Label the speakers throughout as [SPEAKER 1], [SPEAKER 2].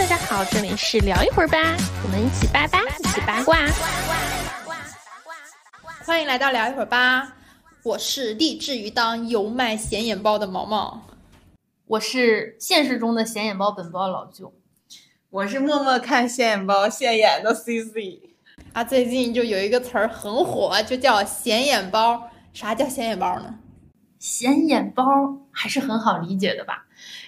[SPEAKER 1] 大家好，这里是聊一会儿吧，我们一起八八，一起八卦。
[SPEAKER 2] 欢迎来到聊一会儿吧，我是立志于当油麦显眼包的毛毛，
[SPEAKER 1] 我是现实中的显眼包本包老舅，
[SPEAKER 3] 我是默默看显眼包现眼的 CC。
[SPEAKER 2] 啊，最近就有一个词儿很火，就叫显眼包。啥叫显眼包呢？
[SPEAKER 1] 显眼包还是很好理解的吧？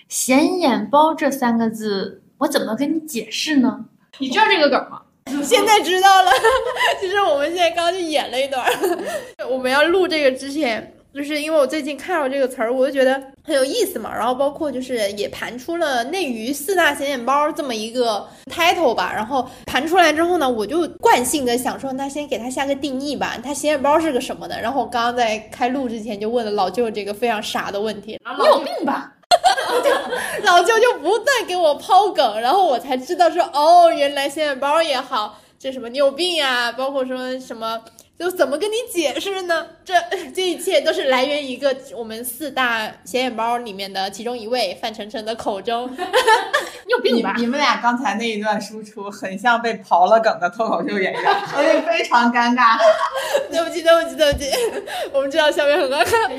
[SPEAKER 1] 显眼包这三个字，我怎么跟你解释呢？你知道这个梗吗？
[SPEAKER 2] 现在知道了。其实我们现在刚刚就演了一段。我们要录这个之前，就是因为我最近看到这个词儿，我就觉得很有意思嘛。然后包括就是也盘出了内娱四大显眼包这么一个 title 吧。然后盘出来之后呢，我就惯性的想说，那先给它下个定义吧。它显眼包是个什么的？然后我刚刚在开录之前就问了老舅这个非常傻的问题。
[SPEAKER 1] 你有病吧？
[SPEAKER 2] 老舅就不断给我抛梗，然后我才知道说，哦，原来显眼包也好，这什么你有病啊？包括说什么，就怎么跟你解释呢？这这一切都是来源于一个我们四大显眼包里面的其中一位范丞丞的口中。
[SPEAKER 1] 你有病吧？
[SPEAKER 3] 你们俩刚才那一段输出很像被刨了梗的脱口秀演员，所以非常尴尬。
[SPEAKER 2] 对不起，对不起，对不起，我们知道下面很尴尬。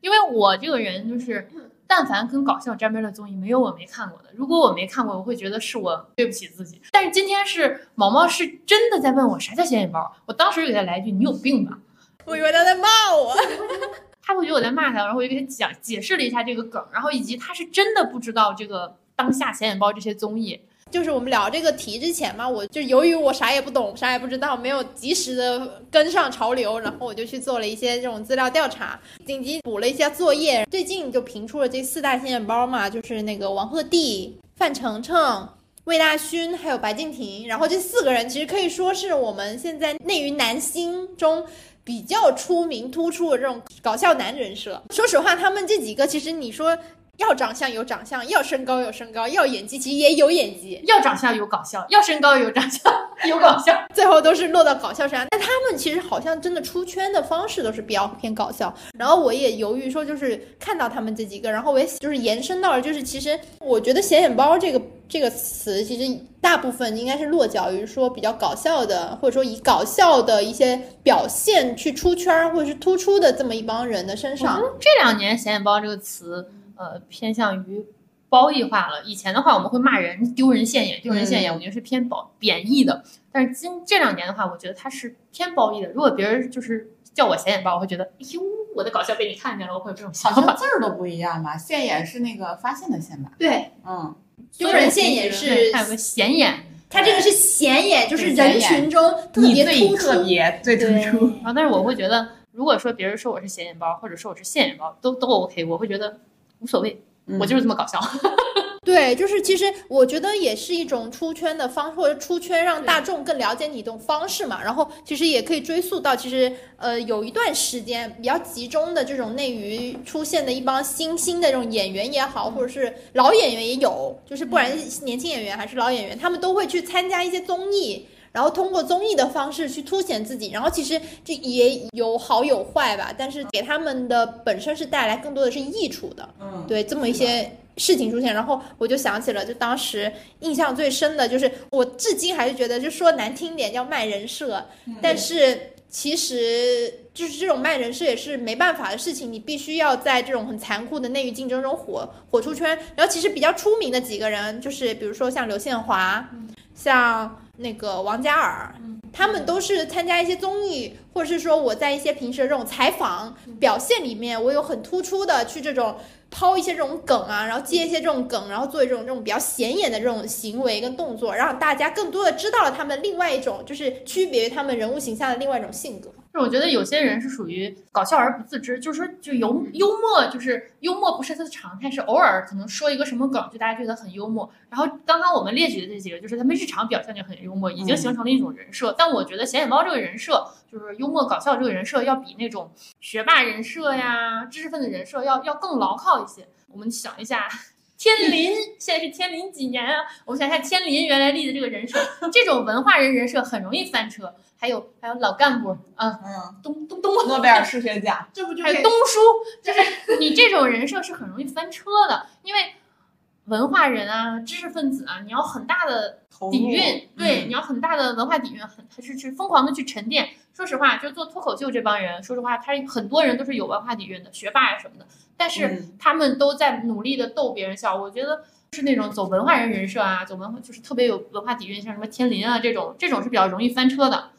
[SPEAKER 1] 因为我这个人就是。但凡跟搞笑沾边的综艺，没有我没看过的。如果我没看过，我会觉得是我对不起自己。但是今天是毛毛是真的在问我啥叫显眼包，我当时就给他来一句：“你有病吧？”
[SPEAKER 2] 我以为他在骂我，
[SPEAKER 1] 他会觉得我在骂他，然后我就给他讲解释了一下这个梗，然后以及他是真的不知道这个当下显眼包这些综艺。
[SPEAKER 2] 就是我们聊这个题之前嘛，我就由于我啥也不懂，啥也不知道，没有及时的跟上潮流，然后我就去做了一些这种资料调查，紧急补了一下作业。最近就评出了这四大显眼包嘛，就是那个王鹤棣、范丞丞、魏大勋还有白敬亭。然后这四个人其实可以说是我们现在内娱男星中比较出名突出的这种搞笑男人设。说实话，他们这几个其实你说。要长相有长相，要身高有身高，要演技其实也有演技。
[SPEAKER 1] 要长相有搞笑，要身高有长相 有搞笑，
[SPEAKER 2] 最后都是落到搞笑身上。但他们其实好像真的出圈的方式都是比较偏搞笑。然后我也犹豫说，就是看到他们这几个，然后我也就是延伸到了，就是其实我觉得“显眼包”这个这个词，其实大部分应该是落脚于说比较搞笑的，或者说以搞笑的一些表现去出圈或者是突出的这么一帮人的身上。
[SPEAKER 1] 这两年“显眼包”这个词。呃，偏向于褒义化了。以前的话，我们会骂人丢人现眼，丢人现眼，我觉得是偏褒贬义的。但是今这两年的话，我觉得它是偏褒义的。如果别人就是叫我显眼包，我会觉得，哎呦，我的搞笑被你看见了，我会有这种想法。
[SPEAKER 3] 字儿都不一样吧？现眼是那个发现的现吧？
[SPEAKER 2] 对，
[SPEAKER 3] 嗯，
[SPEAKER 2] 丢人现眼是
[SPEAKER 1] 还有个显眼，
[SPEAKER 2] 它这个是显眼，就是人群中特别突出，
[SPEAKER 3] 特别最突出。
[SPEAKER 1] 然后，但是我会觉得，如果说别人说我是显眼包，或者说我是现眼包，都都 OK，我会觉得。无所谓，我就是这么搞笑。
[SPEAKER 2] 对，就是其实我觉得也是一种出圈的方，或者出圈让大众更了解你一种方式嘛。然后其实也可以追溯到，其实呃有一段时间比较集中的这种内娱出现的一帮新兴的这种演员也好，或者是老演员也有，就是不管年轻演员还是老演员，他们都会去参加一些综艺。然后通过综艺的方式去凸显自己，然后其实这也有好有坏吧，但是给他们的本身是带来更多的是益处的。
[SPEAKER 3] 嗯，
[SPEAKER 2] 对，这么一些事情出现，然后我就想起了，就当时印象最深的就是，我至今还是觉得，就说难听点叫卖人设，但是其实就是这种卖人设也是没办法的事情，你必须要在这种很残酷的内娱竞争中火火出圈。然后其实比较出名的几个人，就是比如说像刘宪华，像。那个王嘉尔，他们都是参加一些综艺，或者是说我在一些平时的这种采访表现里面，我有很突出的去这种抛一些这种梗啊，然后接一些这种梗，然后做一种这种比较显眼的这种行为跟动作，让大家更多的知道了他们另外一种就是区别于他们人物形象的另外一种性格。
[SPEAKER 1] 就我觉得有些人是属于搞笑而不自知，就是说就幽幽默，就是幽默不是他的常态，是偶尔可能说一个什么梗，就大家觉得很幽默。然后刚刚我们列举的这几个，就是他们日常表现就很幽默，已经形成了一种人设。但我觉得显眼包这个人设，就是幽默搞笑这个人设，要比那种学霸人设呀、知识分子人设要要更牢靠一些。我们想一下。天林现在是天林几年啊？我们想一下，天林原来立的这个人设，这种文化人人设很容易翻车。还有还有老干部，嗯嗯，东东东
[SPEAKER 3] 诺贝尔数学奖，
[SPEAKER 1] 这不就是东叔？就是你这种人设是很容易翻车的，因为文化人啊、知识分子啊，你要很大的底蕴，对，
[SPEAKER 3] 嗯
[SPEAKER 1] 你要很大的文化底蕴，很还是去疯狂的去沉淀。说实话，就做脱口秀这帮人，说实话，他很多人都是有文化底蕴的，学霸呀什么的，但是
[SPEAKER 3] 嗯
[SPEAKER 1] 他们都在努力的逗别人笑。我觉得是那种走文化人人设啊，走文化就是特别有文化底蕴，像什么天林啊这种，这种是比较容易翻车的。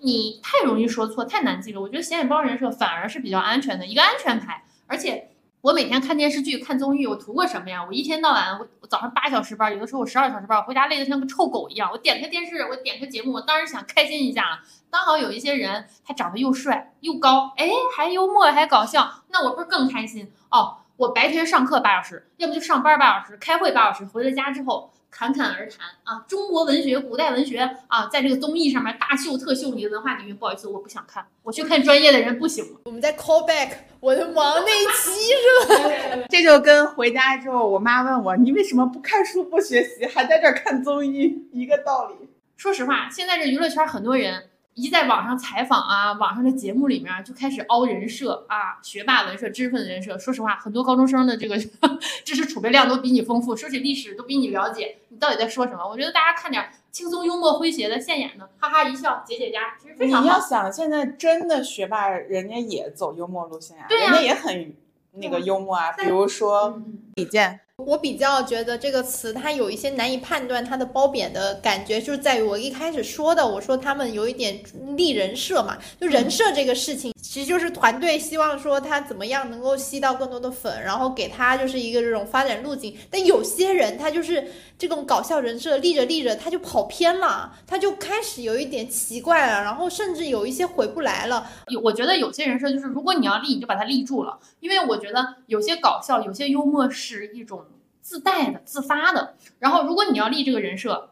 [SPEAKER 1] 你太容易说错，太难记了。我觉得显眼包人设反而是比较安全的一个安全牌，而且。我每天看电视剧、看综艺，我图个什么呀？我一天到晚，我我早上八小时班，有的时候我十二小时班，我回家累得像个臭狗一样。我点开电视，我点开节目，我当然想开心一下了。刚好有一些人，他长得又帅又高，哎，还幽默还搞笑，那我不是更开心哦？我白天上课八小时，要不就上班八小时，开会八小时，回了家之后侃侃而谈啊，中国文学、古代文学啊，在这个综艺上面大秀特秀你的文化底蕴。不好意思，我不想看，我去看专业的人不行吗？
[SPEAKER 2] 我们在 call back 我的忙那一期是吧？
[SPEAKER 3] 这就跟回家之后，我妈问我你为什么不看书不学习，还在这儿看综艺一个道理。
[SPEAKER 1] 说实话，现在这娱乐圈很多人一在网上采访啊，网上的节目里面就开始凹人设啊，学霸人设、知识分子人设。说实话，很多高中生的这个 知识储备量都比你丰富，说起历史都比你了解，你到底在说什么？我觉得大家看点轻松、幽默、诙谐的、现眼的，哈哈一笑，解解压，其实非
[SPEAKER 3] 你
[SPEAKER 1] 常好。
[SPEAKER 3] 你要想，现在真的学霸，人家也走幽默路线啊，
[SPEAKER 1] 对呀
[SPEAKER 3] 人家也很那个幽默啊。比如说
[SPEAKER 1] 嗯
[SPEAKER 3] 李健，
[SPEAKER 2] 我比较觉得这个词它有一些难以判断它的褒贬的感觉，就是在于我一开始说的，我说他们有一点立人设嘛，就人设这个事情，其实就是团队希望说他怎么样能够吸到更多的粉，然后给他就是一个这种发展路径。但有些人他就是这种搞笑人设立着立着他就跑偏了，他就开始有一点奇怪了，然后甚至有一些回不来了。
[SPEAKER 1] 我觉得有些人设就是，如果你要立，你就把它立住了，因为我觉得有些搞笑、有些幽默是一种自带的、自发的。然后，如果你要立这个人设，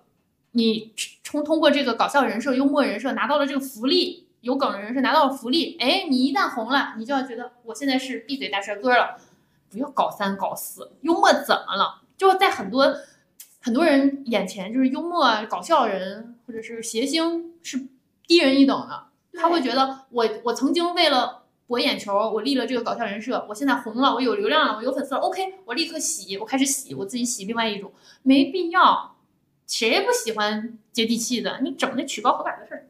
[SPEAKER 1] 你通通过这个搞笑人设、幽默人设拿到了这个福利，有梗的人是拿到了福利，哎，你一旦红了，你就要觉得我现在是闭嘴大帅哥了，不要搞三搞四，幽默怎么了？就在很多很多人眼前，就是幽默啊搞笑人或者是谐星是低人一等的。他会觉得我我曾经为了博眼球，我立了这个搞笑人设，我现在红了，我有流量了，我有粉丝了，OK，我立刻洗，我开始洗，我自己洗另外一种，没必要。谁不喜欢接地气的？你整那曲高和寡的事儿，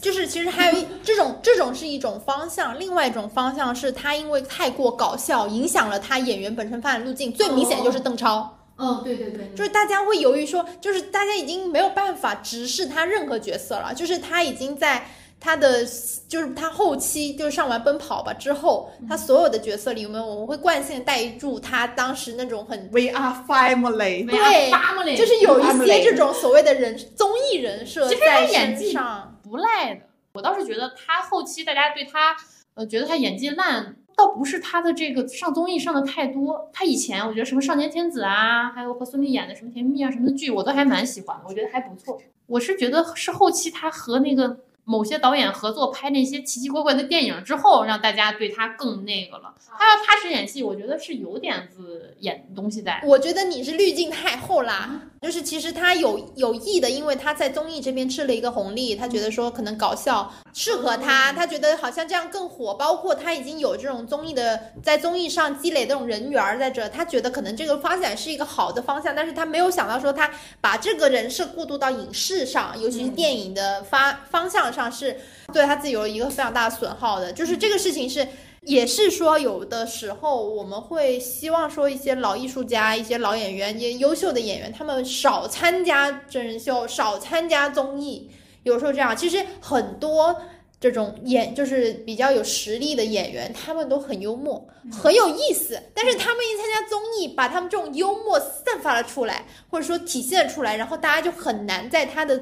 [SPEAKER 2] 就是其实还有一 这种这种是一种方向，另外一种方向是他因为太过搞笑，影响了他演员本身发展路径。最明显的就是邓超，
[SPEAKER 1] 嗯，对对对，
[SPEAKER 2] 就是大家会犹豫说，就是大家已经没有办法直视他任何角色了，就是他已经在他的就是他后期就上完奔跑吧之后，他所有的角色里面，我们会惯性地带入他当时那种很
[SPEAKER 3] We are family，
[SPEAKER 2] 对就是有一些这种所谓的人综艺人设
[SPEAKER 1] 其实他
[SPEAKER 2] 在
[SPEAKER 1] 演技
[SPEAKER 2] 身上。
[SPEAKER 1] 不赖的。我倒是觉得他后期大家对他，呃，觉得他演技烂，倒不是他的这个上综艺上的太多。他以前我觉得什么少年天子啊，还有和孙俪演的什么甜蜜啊什么的剧，我都还蛮喜欢的，我觉得还不错。我是觉得是后期他和那个某些导演合作拍那些奇奇怪怪的电影之后，让大家对他更那个了。他要踏实演戏，我觉得是有点子演东西在。
[SPEAKER 2] 我觉得你是滤镜太厚啦，就是其实他有有意的，因为他在综艺这边吃了一个红利，他觉得说可能搞笑适合他，他觉得好像这样更火，包括他已经有这种综艺的在综艺上积累这种人缘儿在这，他觉得可能这个发展是一个好的方向，但是他没有想到说他把这个人设过渡到影视上，尤其是电影的发方向上是对他自己有一个非常大的损耗的，就是这个事情是。也是说，有的时候我们会希望说，一些老艺术家、一些老演员、一些优秀的演员，他们少参加真人秀，少参加综艺。有时候这样，其实很多这种演就是比较有实力的演员，他们都很幽默，很有意思。但是他们一参加综艺，把他们这种幽默散发了出来，或者说体现了出来，然后大家就很难在他的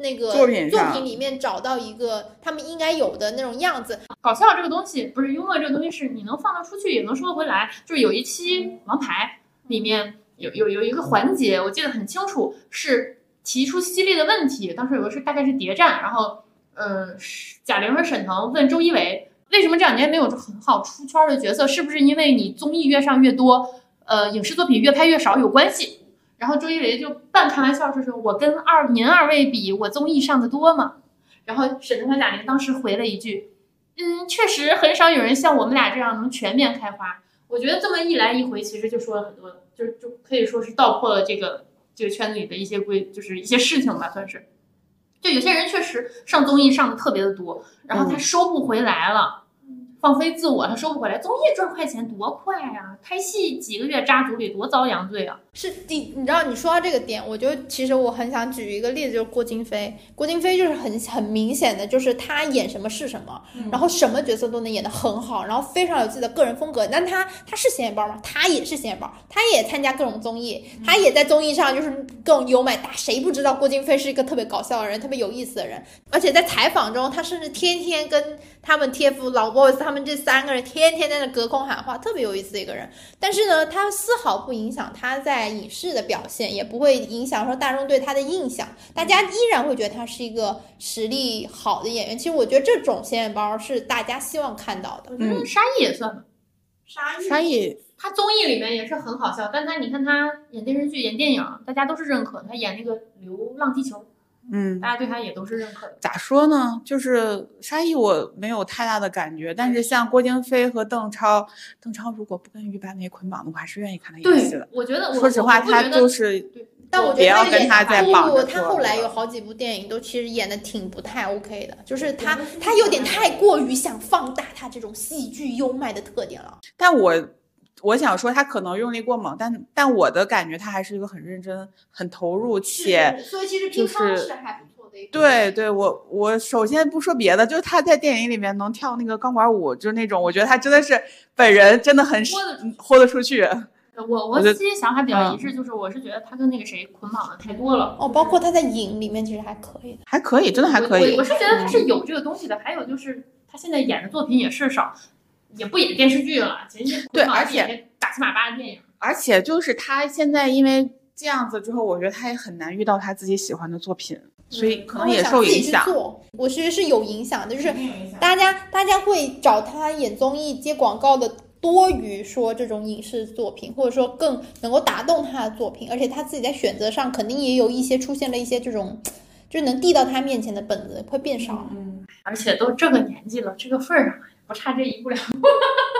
[SPEAKER 2] 那个
[SPEAKER 3] 作品
[SPEAKER 2] 作品里面找到一个他们应该有的那种样子。
[SPEAKER 1] 搞笑这个东西，不是幽默这个东西，是你能放得出去，也能说得回来。就是有一期王牌里面有有有一个环节，我记得很清楚，是提出犀利的问题。当时有个是大概是谍战，然后呃，是贾玲和沈腾问周一围，为什么这两年没有很好出圈的角色？是不是因为你综艺越上越多，呃，影视作品越拍越少有关系？然后周一围就半开玩笑说：“说我跟二您二位比，我综艺上的多吗？”然后沈腾和贾玲当时回了一句。嗯，确实很少有人像我们俩这样能全面开花。我觉得这么一来一回，其实就说了很多，就就可以说是道破了这个这个圈子里的一些规，就是一些事情吧，算是。就有些人确实上综艺上的特别的多，然后他收不回来了，放飞自我，他收不回来。综艺赚快钱多快呀、拍戏几个月扎组里多遭殃罪啊！
[SPEAKER 2] 是你，你知道你说到这个点，我就其实我很想举一个例子，就是郭京飞。郭京飞就是很很明显的，就是他演什么是什么，然后什么角色都能演得很好，然后非常有自己的个人风格。但他他是显眼包吗？他也是显眼包，他也参加各种综艺，他也在综艺上就是各种优美。大谁不知道郭京飞是一个特别搞笑的人，特别有意思的人？而且在采访中，他甚至天天跟他们 TF 老 boys 他们这三个人天天在那隔空喊话，特别有意思的一个人。但是呢，他丝毫不影响他在影视的表现，也不会影响说大众对他的印象，大家依然会觉得他是一个实力好的演员。其实我觉得这种显眼包是大家希望看到的。
[SPEAKER 1] 我觉得沙溢也算吧，
[SPEAKER 2] 沙溢
[SPEAKER 3] 沙溢
[SPEAKER 1] 他综艺里面也是很好笑，但他你看他演电视剧、演电影，大家都是认可。他演那个《流浪地球》，
[SPEAKER 3] 嗯，
[SPEAKER 1] 大家对他也都是认可的。
[SPEAKER 3] 咋说呢？就是沙溢我没有太大的感觉，但是像郭京飞和邓超，邓超如果不跟于白眉捆绑的话，我还是愿意看他演戏
[SPEAKER 1] 对
[SPEAKER 3] 的。，
[SPEAKER 1] 我觉得我
[SPEAKER 3] 说实话，他就是
[SPEAKER 1] 对
[SPEAKER 2] 但我觉得他演
[SPEAKER 3] 跟他再
[SPEAKER 2] 不不，
[SPEAKER 3] 绑着
[SPEAKER 2] 他后来有好几部电影都其实演的挺不太 OK 的，就是他他有点太过于想放大他这种戏剧优美的特点了。
[SPEAKER 3] 但我我想说，他可能用力过猛，但但我的感觉，他还是一个很认真、很投入且。
[SPEAKER 2] 所以其实
[SPEAKER 3] 乒乓是
[SPEAKER 2] 还不错的一个
[SPEAKER 3] 对对，我我首先不说别的，就是他在电影里面能跳那个钢管舞，就是那种我觉得他真的是本人真的很
[SPEAKER 1] 豁得出
[SPEAKER 3] 豁得出去。
[SPEAKER 1] 我我自己想法比较
[SPEAKER 3] 嗯
[SPEAKER 1] 一致，就是我是觉得他跟那个谁捆绑的太多了。
[SPEAKER 2] 哦，包括他在影里面其实还可以的。
[SPEAKER 3] 还可以，真的还可以
[SPEAKER 1] 我我我。是觉得他是有这个东西的。还有就是他现在演的作品也是少，也不演电视剧了，前些
[SPEAKER 3] 对而且
[SPEAKER 1] 七马八的电影。
[SPEAKER 3] 而且就是他现在因为这样子之后，我觉得他也很难遇到他自己喜欢的作品，所以可能也受影响。
[SPEAKER 2] 我其实是有影响的，就是大家大家会找他演综艺、接广告的多于说这种影视作品，或者说更能够打动他的作品，而且他自己在选择上肯定也有一些出现了一些这种，就能递到他面前的本子会变少。
[SPEAKER 3] 嗯，
[SPEAKER 1] 而且都这个年纪了，这个份儿上不差这一步两步。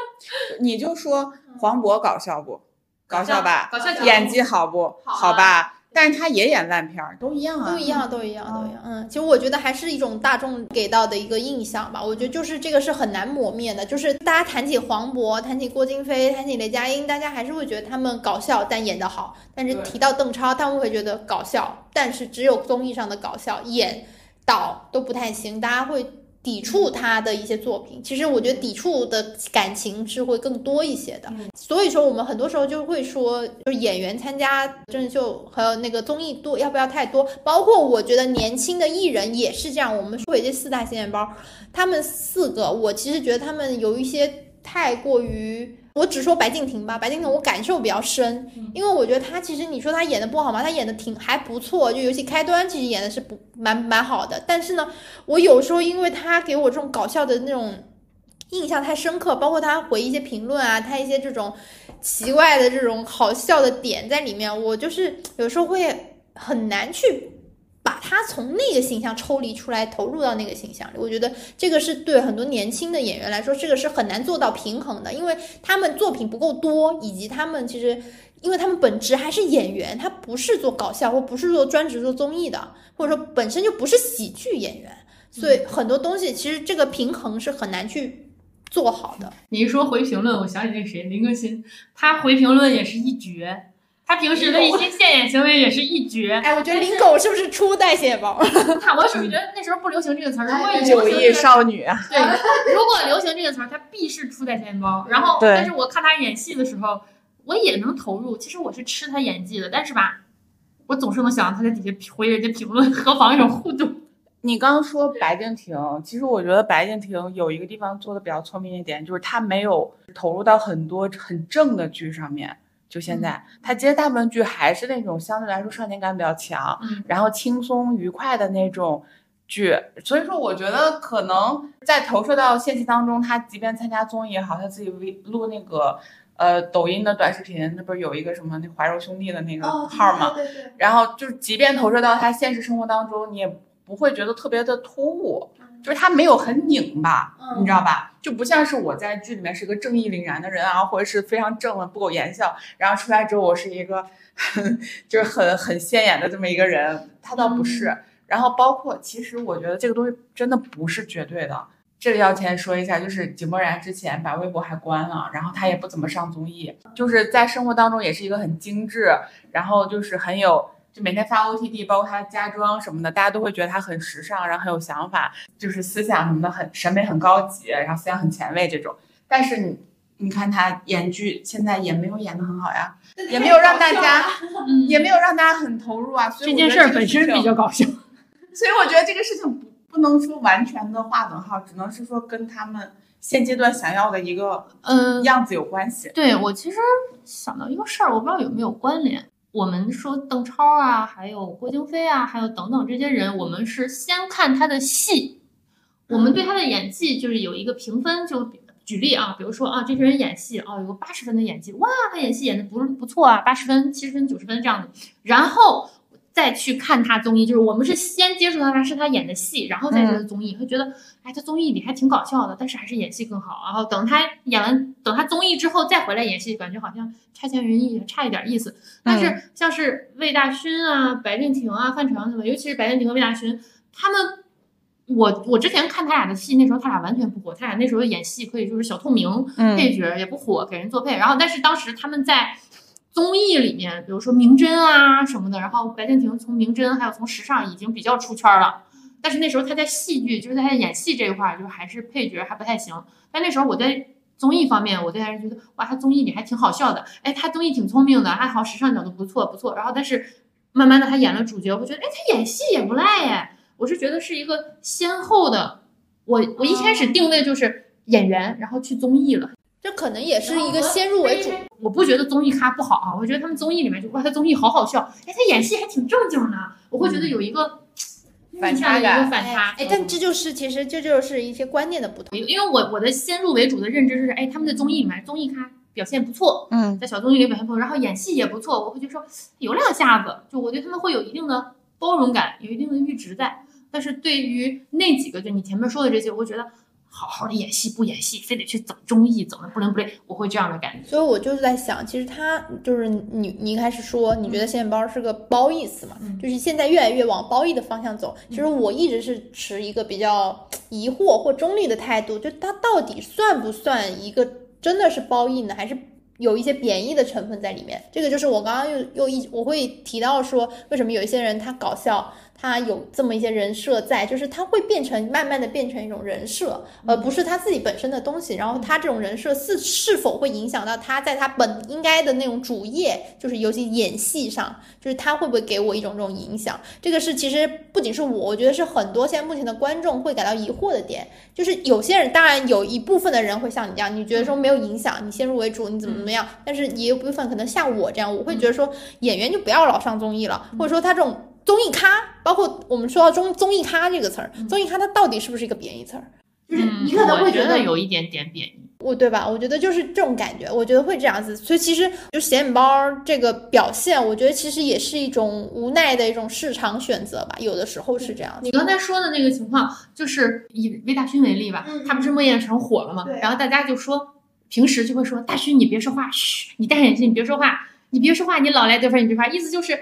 [SPEAKER 3] 你就说黄渤搞笑不？搞笑吧？
[SPEAKER 1] 搞笑
[SPEAKER 3] 演技好不？
[SPEAKER 2] 好
[SPEAKER 3] 吧？但是他也演烂片儿，都一样啊。
[SPEAKER 2] 都一样，都一样，都一样。嗯，其实我觉得还是一种大众给到的一个印象吧。我觉得就是这个是很难磨灭的。就是大家谈起黄渤，谈起郭京飞，谈起雷佳音，大家还是会觉得他们搞笑，但演得好。但是提到邓超，他们会觉得搞笑，但是只有综艺上的搞笑，演导都不太行，大家会。抵触他的一些作品，其实我觉得抵触的感情是会更多一些的。所以说，我们很多时候就会说，就是演员参加真人秀和那个综艺多要不要太多？包括我觉得年轻的艺人也是这样。我们说回这四大显眼包，他们四个，我其实觉得他们有一些太过于。我只说白敬亭吧，白敬亭我感受比较深，因为我觉得他其实你说他演的不好吗？他演的挺还不错，就尤其开端其实演的是不蛮蛮好的。但是呢，我有时候因为他给我这种搞笑的那种印象太深刻，包括他回一些评论啊，他一些这种奇怪的这种好笑的点在里面，我就是有时候会很难去他从那个形象抽离出来，投入到那个形象里。我觉得这个是对很多年轻的演员来说，这个是很难做到平衡的，因为他们作品不够多，以及他们其实。因为他们本职还是演员，他不是做搞笑或不是做专职做综艺的，或者说本身就不是喜剧演员，所以很多东西其实这个平衡是很难去做好的。
[SPEAKER 1] 你一说回评论，我想起那谁，林更新，他回评论也是一绝，他平时的一些现眼行为也是一绝。
[SPEAKER 2] 哎，我觉得林狗是不是初代显眼包？
[SPEAKER 1] 他 我是觉得那时候不流行这个词儿，如果
[SPEAKER 2] 哎
[SPEAKER 3] 九亿
[SPEAKER 1] 流行这个
[SPEAKER 3] 少女啊，
[SPEAKER 1] 对，如果流行这个词儿，他必是初代显眼包。然后，但是我看他演戏的时候，我也能投入。其实我是吃他演技的，但是吧，我总是能想到他在底下回人家评论，何妨一种互动。
[SPEAKER 3] 你刚刚说白敬亭，其实我觉得白敬亭有一个地方做的比较聪明一点，就是他没有投入到很多很正的剧上面。就现在，他接大部分剧还是那种相对来说少年感比较强，
[SPEAKER 1] 嗯
[SPEAKER 3] 然后轻松愉快的那种剧。所以说，我觉得可能在投射到现实当中，他即便参加综艺也好，他自己微录那个呃抖音的短视频，那不是有一个什么那怀柔兄弟的那个号吗？
[SPEAKER 2] 对对，
[SPEAKER 3] 然后就是，即便投射到他现实生活当中，你也不会觉得特别的突兀。就是他没有很拧巴，
[SPEAKER 2] 嗯
[SPEAKER 3] 你知道吧？就不像是我在剧里面是个正义凛然的人啊，或者是非常正的不苟言笑，然后出来之后我是一个就是很很显眼的这么一个人，他倒不是。然后包括其实我觉得这个东西真的不是绝对的。这里要先说一下，就是井柏然之前把微博还关了，然后他也不怎么上综艺，就是在生活当中也是一个很精致，然后就是很有，就每天发 OTD，包括他家装什么的，大家都会觉得他很时尚，然后很有想法，就是思想什么的很审美很高级，然后思想很前卫这种。但是你你看他演剧，现在也没有演的很好呀，也没有让大家，
[SPEAKER 1] 嗯，
[SPEAKER 3] 也没有让大家很投入啊。所以
[SPEAKER 1] 这件
[SPEAKER 3] 我觉得
[SPEAKER 1] 事儿本身比较搞笑。
[SPEAKER 3] 所以我觉得这个事情不不能说完全的划等号，只能是说跟他们现阶段想要的一个
[SPEAKER 1] 嗯，
[SPEAKER 3] 样子有关系。
[SPEAKER 1] 对我其实想到一个事儿，我不知道有没有关联。我们说邓超啊，还有郭京飞啊，还有等等这些人，我们是先看他的戏，我们对他的演技就是有一个评分，就举例啊，比如说啊，这些人演戏啊有个八十分的演技，哇，他演戏演的不不错啊，八十分、七十分、九十分这样的，然后再去看他综艺，就是我们是先接触到他是他演的戏，然后再觉得综艺，会觉得哎，他综艺里还挺搞笑的，但是还是演戏更好。然后等他演完，等他综艺之后再回来演戏，感觉好像差强人意，差一点意思。但是像是魏大勋啊、白敬亭啊、范丞什么，尤其是白敬亭和魏大勋，他们，我我之前看他俩的戏，那时候他俩完全不火，他俩那时候演戏可以就是小透明
[SPEAKER 3] 嗯
[SPEAKER 1] 配角，也不火，给人做配。然后但是当时他们在。综艺里面，比如说明侦啊什么的，然后白敬亭从明侦还有从时尚已经比较出圈了，但是那时候他在戏剧，就是在他演戏这一块儿，就是还是配角还不太行。但那时候我在综艺方面，我对他是觉得哇，他综艺里还挺好笑的，哎，他综艺挺聪明的，还好时尚角度不错不错。然后但是慢慢的他演了主角，我觉得哎，他演戏也不赖哎，我是觉得是一个先后的。我我一开始定位就是演员，然后去综艺了。
[SPEAKER 2] 这可能也是一个先入为主。
[SPEAKER 1] 我不觉得综艺咖不好啊，我觉得他们综艺里面就哇，他综艺好好笑，哎，他演戏还挺正经的，我会觉得有一个
[SPEAKER 3] 反差感
[SPEAKER 1] 反差。
[SPEAKER 2] 哎，但这就是其实这就是一些观念的不同。
[SPEAKER 1] 因为我我的先入为主的认知是，哎，他们在综艺里面综艺咖表现不错，
[SPEAKER 3] 嗯
[SPEAKER 1] 在小综艺里表现不错，然后演戏也不错，我会觉得说有两下子，就我对他们会有一定的包容感，有一定的阈值在。但是对于那几个，就你前面说的这些，我会觉得好好的演戏不演戏，非得去走综艺，走的不伦不类，我会这样的感觉。
[SPEAKER 2] 所以我就是在想，其实他就是你，你一开始说你觉得显眼包是个褒义词嘛，
[SPEAKER 1] 嗯
[SPEAKER 2] 就是现在越来越往褒义的方向走。其实我一直是持一个比较疑惑或中立的态度，就他到底算不算一个真的是褒义呢，还是？有一些贬义的成分在里面，这个就是我刚刚又又一我会提到说，为什么有一些人他搞笑，他有这么一些人设在，就是他会变成慢慢的变成一种人设，而不是他自己本身的东西。然后他这种人设是是否会影响到他在他本应该的那种主业，就是尤其演戏上，就是他会不会给我一种这种影响？这个是其实不仅是我，我觉得是很多现在目前的观众会感到疑惑的点。就是有些人，当然有一部分的人会像你这样，你觉得说没有影响，你先入为主，你怎么怎么样？但是也有部分可能像我这样，我会觉得说演员就不要老上综艺了，或者说他这种综艺咖，包括我们说到综综艺咖这个词儿，综艺咖它到底是不是一个贬义词儿？就是你可能会
[SPEAKER 1] 觉
[SPEAKER 2] 得
[SPEAKER 1] 有一点点贬义。
[SPEAKER 2] 我对吧？我觉得就是这种感觉，我觉得会这样子。所以其实就显眼包这个表现，我觉得其实也是一种无奈的一种市场选择吧，有的时候是这样子。
[SPEAKER 1] 你刚才说的那个情况，就是以魏大勋为例吧，
[SPEAKER 2] 嗯
[SPEAKER 1] 他不是莫言成火了
[SPEAKER 2] 嘛？
[SPEAKER 1] 然后大家就说，平时就会说大勋你别说话，嘘，你戴上眼镜你别说话，你别说话，你老来得分你别说话，意思就是。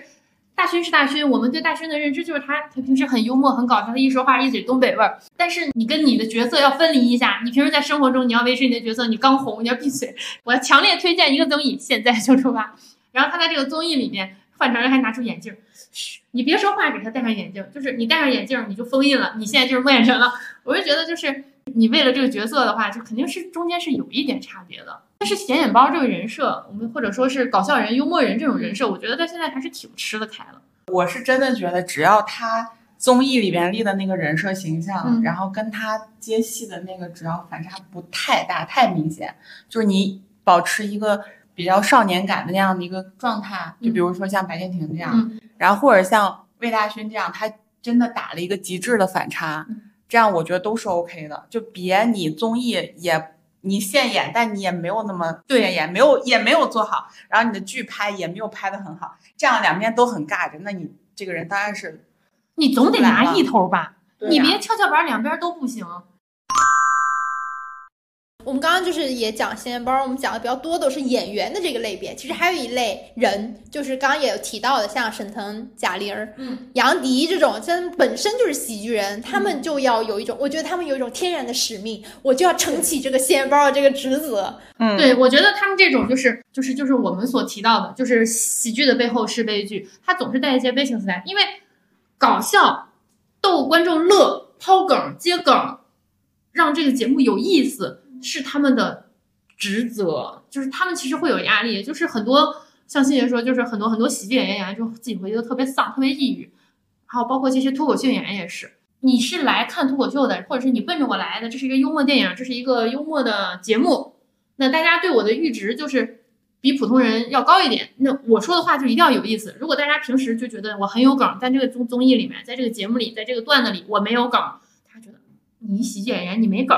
[SPEAKER 1] 大勋是大勋，我们对大勋的认知就是他，他平时很幽默、很搞笑，他一说话一嘴东北味儿。但是你跟你的角色要分离一下，你平时在生活中你要维持你的角色，你刚红你要闭嘴。我要强烈推荐一个综艺，现在就出发。然后他在这个综艺里面，范丞丞还拿出眼镜，嘘，你别说话，给他戴上眼镜，就是你戴上眼镜你就封印了，你现在就是莫言成了。我就觉得就是你为了这个角色的话，就肯定是中间是有一点差别的。但是显眼包这个人设，我们或者说是搞笑人、幽默人这种人设，我觉得他现在还是挺吃得开了。
[SPEAKER 3] 我是真的觉得，只要他综艺里边立的那个人设形象，
[SPEAKER 1] 嗯
[SPEAKER 3] 然后跟他接戏的那个，只要反差不太大、太明显，就是你保持一个比较少年感的那样的一个状态，就比如说像白敬亭这样，
[SPEAKER 1] 嗯
[SPEAKER 3] 然后或者像魏大勋这样，他真的打了一个极致的反差，
[SPEAKER 1] 嗯
[SPEAKER 3] 这样我觉得都是 OK 的。就别你综艺也你现演，但你也没有那么
[SPEAKER 1] 对
[SPEAKER 3] 现演，没有也没有做好，然后你的剧拍也没有拍的很好，这样两边都很尬着，那你这个人当然是
[SPEAKER 1] 你总得拿一头吧。你别跷跷板两边都不行。
[SPEAKER 2] 我们刚刚就是也讲鲜面包，我们讲的比较多都是演员的这个类别，其实还有一类人，就是刚刚也有提到的，像沈腾、贾玲儿、
[SPEAKER 1] 嗯。
[SPEAKER 2] 杨迪这种，真本身就是喜剧人，他们就要有一种，我觉得他们有一种天然的使命，我就要撑起这个鲜面包的这个职责。
[SPEAKER 3] 嗯，
[SPEAKER 1] 对，我觉得他们这种就是就是就是我们所提到的，就是喜剧的背后是悲剧，他总是带一些悲情色彩，因为搞笑、逗观众乐、抛梗、接梗，让这个节目有意思，是他们的职责。就是他们其实会有压力，就是很多像欣姐说，就是很多很多喜剧演员呀，就自己回去都特别丧、特别抑郁，还有包括这些脱口秀演员也是。你是来看脱口秀的，或者是你奔着我来的，这是一个幽默电影，这是一个幽默的节目，那大家对我的阈值就是比普通人要高一点。那我说的话就一定要有意思。如果大家平时就觉得我很有梗，在这个综综艺里面，在这个节目里，在这个段子里我没有梗，他觉得你喜剧演员你没梗。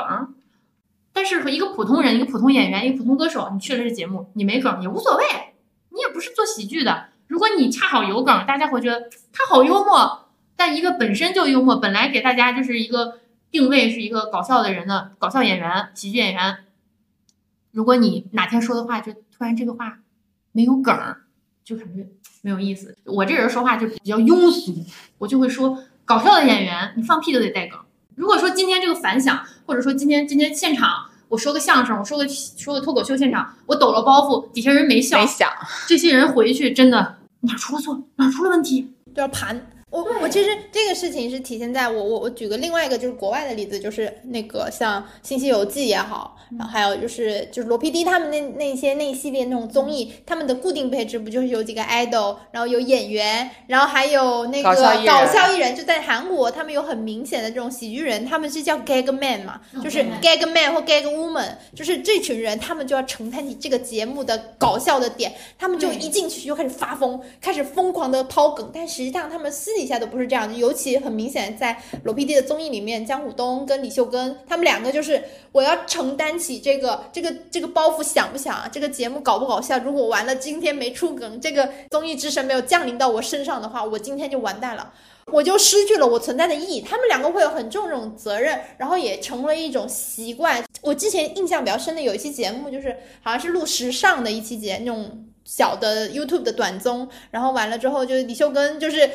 [SPEAKER 1] 但是和一个普通人、一个普通演员、一个普通歌手，你去了这节目，你没梗也无所谓，你也不是做喜剧的。如果你恰好有梗，大家会觉得他好幽默。但一个本身就幽默，本来给大家就是一个定位是一个搞笑的人的搞笑演员、喜剧演员，如果你哪天说的话就突然这个话没有梗儿，就感觉没有意思。我这人说话就比较庸俗，我就会说搞笑的演员你放屁都得带梗。如果说今天这个反响，或者说今天今天现场我说个相声，我说个说个脱口秀现场，我抖了包袱，底下人没笑
[SPEAKER 3] 没，想，
[SPEAKER 1] 这些人回去真的哪儿出了错，哪儿出了问题，
[SPEAKER 2] 都要盘。我我其实这个事情是体现在我我我举个另外一个就是国外的例子，就是那个像《新西游记》也好，然后还有就是就是罗 PD 他们那那些那一系列那种综艺，他们的固定配置不就是有几个 idol，然后有演员，然后还有那个
[SPEAKER 3] 搞笑艺人。
[SPEAKER 2] 搞笑艺人，就在韩国他们有很明显的这种喜剧人，他们是叫 gag man 嘛，就是 gag man 或 gag woman，就是这群人他们就要承担起这个节目的搞笑的点，他们就一进去就开始发疯，开始疯狂的抛梗，但实际上他们私底下都不是这样的。尤其很明显，在罗 PD 的综艺里面，江虎东跟李秀根他们两个就是我要承担起这个这个这个包袱，想不想啊？这个节目搞不搞笑？如果完了今天没出梗，这个综艺之神没有降临到我身上的话，我今天就完蛋了。我就失去了我存在的意义。他们两个会有很重这种责任，然后也成为一种习惯。我之前印象比较深的有一期节目，就是好像是录时尚的一期节那种小的 YouTube 的短综，然后完了之后，就是李秀根就是。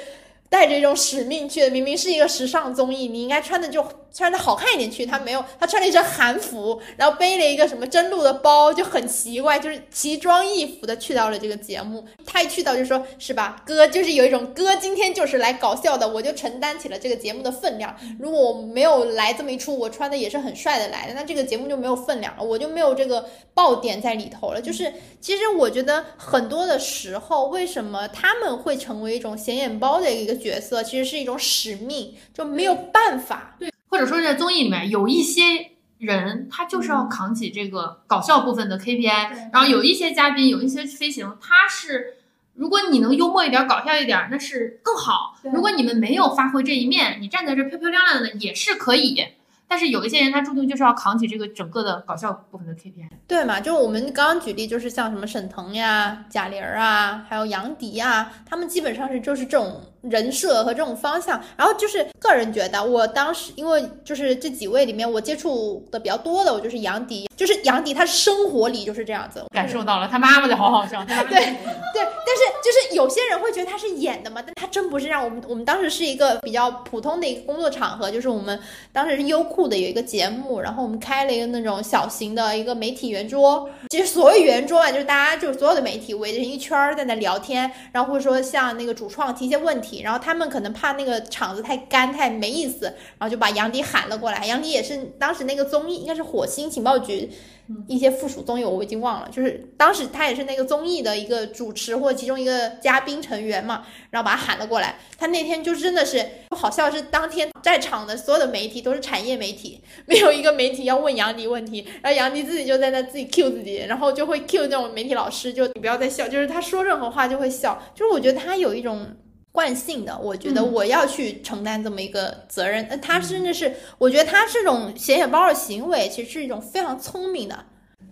[SPEAKER 2] 带着一种使命去的，明明是一个时尚综艺，你应该穿的就穿的好看一点去，他没有，他穿了一身韩服，然后背了一个什么真露的包，就很奇怪，就是奇装异服的去到了这个节目。他一去到就说，是吧，哥就是有一种哥今天就是来搞笑的，我就承担起了这个节目的分量。如果我没有来这么一出，我穿的也是很帅的来的，那这个节目就没有分量了，我就没有这个爆点在里头了。就是其实我觉得很多的时候，为什么他们会成为一种显眼包的一个角色，其实是一种使命，就没有办法。
[SPEAKER 1] 对或者说在综艺里面有一些人，他就是要扛起这个搞笑部分的 KPI，然后有一些嘉宾，有一些飞行，他是。如果你能幽默一点、搞笑一点，那是更好。如果你们没有发挥这一面，你站在这漂漂亮亮的也是可以。但是有一些人，他注定就是要扛起这个整个的搞笑部分的 KPI。
[SPEAKER 2] 对嘛？就我们刚刚举例，就是像什么沈腾呀、贾玲啊，还有杨迪啊，他们基本上是就是这种人设和这种方向。然后就是个人觉得，我当时因为就是这几位里面，我接触的比较多的，我就是杨迪，就是杨迪，他生活里就是这样子，
[SPEAKER 1] 感受到了，他妈妈就好好笑。
[SPEAKER 2] 对对，但是就是有些人会觉得他是演的嘛，但他真不是这样。我们我们当时是一个比较普通的一个工作场合，就是我们当时是优酷的有一个节目，然后我们开了一个那种小型的一个媒体圆桌。其实所谓圆桌啊，就是大家就是所有的媒体围着一圈儿在那聊天，然后或者说像那个主创提一些问题，然后他们可能怕那个场子太干太没意思，然后就把杨迪喊了过来。杨迪也是当时那个综艺应该是火星情报局。一些附属综艺我已经忘了，就是当时他也是那个综艺的一个主持或者其中一个嘉宾成员嘛，然后把他喊了过来。他那天就真的是好笑，是当天在场的所有的媒体都是产业媒体，没有一个媒体要问杨迪问题，然后杨迪自己就在那自己 Q 自己，然后就会 Q 那种媒体老师，就你不要再笑，就是他说任何话就会笑，就是我觉得他有一种。惯性的，我觉得
[SPEAKER 1] 嗯
[SPEAKER 2] 我要去承担这么一个责任，呃，他甚至是，我觉得他这种显眼包的行为，其实是一种非常聪明的，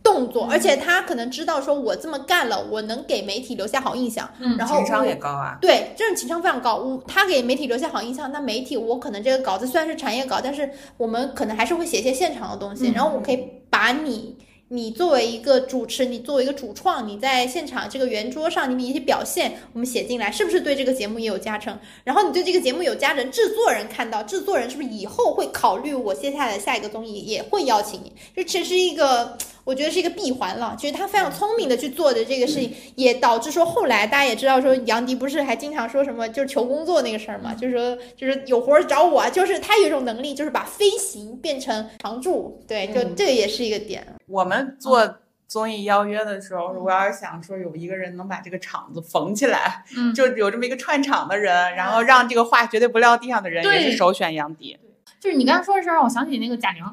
[SPEAKER 2] 动作，而且他可能知道说我这么干了，我能给媒体留下好印象。
[SPEAKER 1] 嗯
[SPEAKER 2] 然后
[SPEAKER 3] 情商也高啊。
[SPEAKER 2] 对，这种情商非常高。我他给媒体留下好印象，那媒体我可能这个稿子虽然是产业稿，但是我们可能还是会写一些现场的东西，
[SPEAKER 1] 嗯
[SPEAKER 2] 然后我可以把你。你作为一个主持，你作为一个主创，你在现场这个圆桌上你的一些表现，我们写进来，是不是对这个节目也有加成？然后你对这个节目有加成，制作人看到，制作人是不是以后会考虑我接下来的下一个综艺也会邀请你？这其实一个，我觉得是一个闭环了。就是他非常聪明的去做的这个事情，也导致说后来大家也知道说杨迪不是还经常说什么就是求工作那个事儿嘛，就是说就是有活儿找我啊，就是他有一种能力，就是把飞行变成常驻，对，就
[SPEAKER 3] 嗯。
[SPEAKER 2] 这个也是一个点。
[SPEAKER 3] 我们做综艺邀约的时候，如果要是想说有一个人能把这个场子缝起来，
[SPEAKER 1] 嗯，
[SPEAKER 3] 就有这么一个串场的人，然后让这个话绝对不撂地上的人，也是首选杨迪。
[SPEAKER 1] 就是你刚才说的时候，让我想起那个贾玲，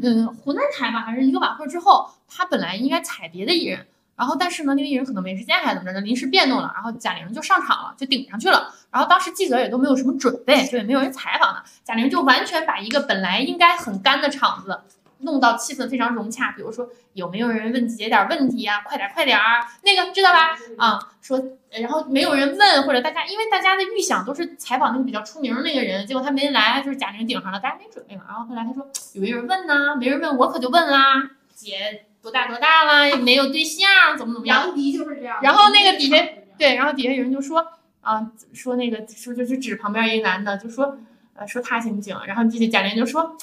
[SPEAKER 1] 嗯，湖南台吧，还是一个晚会之后，他本来应该采别的艺人，然后但是呢，那个艺人可能没时间还是怎么着，临时变动了，然后贾玲就上场了，就顶上去了。然后当时记者也都没有什么准备，就也没有人采访他，贾玲就完全把一个本来应该很干的场子。弄到气氛非常融洽，比如说有没有人问姐点问题呀、快点快点儿，那个知道吧？啊，说呃然后没有人问，或者大家因为大家的预想都是采访那个比较出名儿那个人，结果他没来，就是贾玲顶上了，大家没准备嘛。然后后来他说有没有人问呢？没人问，我可就问啦，姐多大多大啦，也没有对象，怎么怎么样？
[SPEAKER 4] 杨迪就是这样。
[SPEAKER 1] 然后那个底下对，然后底下有人就说啊，说那个说就就指旁边一男的，就说呃说他行不行？然后这贾玲就说。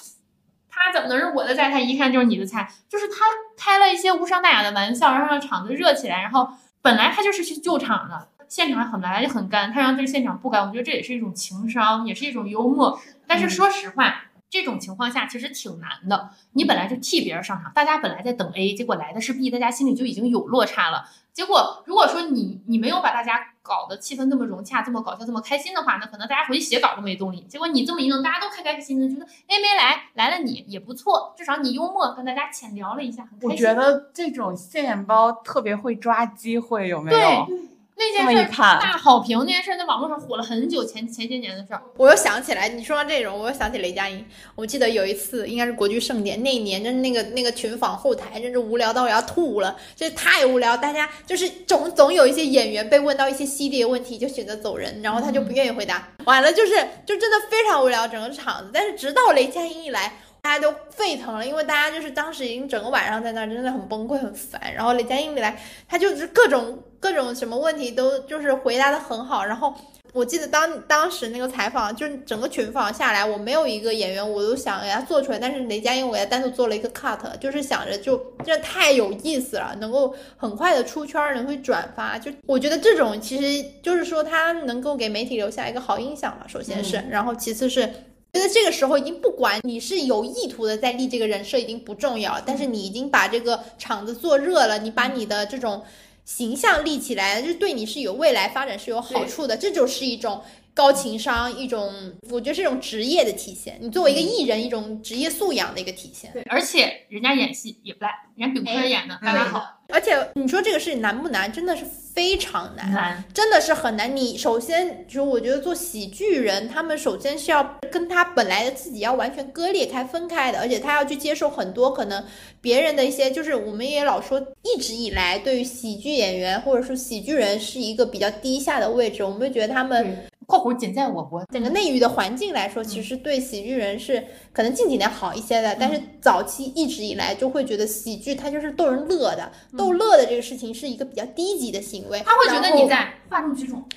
[SPEAKER 1] 他怎么能是我的菜？他一看就是你的菜，就是他开了一些无伤大雅的玩笑，然后让场子热起来。然后本来他就是去救场的，现场本来就很干，他让这个现场不干，我觉得这也是一种情商，也是一种幽默。但是说实话，这种情况下其实挺难的。你本来就替别人上场，大家本来在等 A，结果来的是 B，大家心里就已经有落差了。结果如果说你你没有把大家搞得气氛那么融洽、这么搞笑、这么开心的话，那可能大家回去写稿都没动力。结果你这么一弄，大家都开开心心的，觉得 A 没来，来了你也不错，至少你幽默，跟大家浅聊了一下，很开心。
[SPEAKER 3] 我觉得这种现眼包特别会抓机会，有没有？
[SPEAKER 1] 对那件事儿，大好评，那件事儿在网络上火了很久，前前些年的事儿。
[SPEAKER 2] 我又想起来，你说到这种，我又想起雷佳音。我记得有一次，应该是国剧盛典那一年，真是那个那个群访后台，真是无聊到我要吐了，这太无聊。大家就是总总有一些演员被问到一些犀利的问题，就选择走人，然后他就不愿意回答。完了，就是就真的非常无聊整个场子。但是直到雷佳音一来。大家都沸腾了，因为大家就是当时已经整个晚上在那儿，真的很崩溃、很烦。然后雷佳音一来，他就是各种各种什么问题都就是回答的很好，然后我记得当当时那个采访，就是整个群访下来，我没有一个演员我都想给他做出来，但是雷佳音我给他单独做了一个 cut，就是想着就真的太有意思了，能够很快的出圈，能够转发，就我觉得这种其实就是说他能够给媒体留下一个好印象嘛，首先是，然后其次是。觉得这个时候已经不管你是有意图的在立这个人设已经不重要，但是你已经把这个场子做热了，你把你的这种形象立起来，就对你是有未来发展是有好处的，这就是一种高情商，一种我觉得是一种职业的体现。你作为一个艺人，一种职业素养的一个体现。
[SPEAKER 1] 对，而且人家演戏也不赖，人家秉科演的刚刚好。
[SPEAKER 2] 而且你说这个事情难不难？真的是非常难，
[SPEAKER 1] 难，
[SPEAKER 2] 真的是很难。你首先就我觉得做喜剧人，他们首先是要跟他本来的自己要完全割裂开、分开的，而且他要去接受很多可能别人的一些，就是我们也老说，一直以来对于喜剧演员或者说喜剧人是一个比较低下的位置，我们会觉得他们。
[SPEAKER 1] 括弧仅在我国，
[SPEAKER 2] 整个内娱的环境来说，其实对喜剧人是可能近几年好一些的，但是早期一直以来就会觉得喜剧它就是逗人乐的，逗乐的这个事情是一个比较低级的行为。
[SPEAKER 1] 他会觉得你在哗众取宠。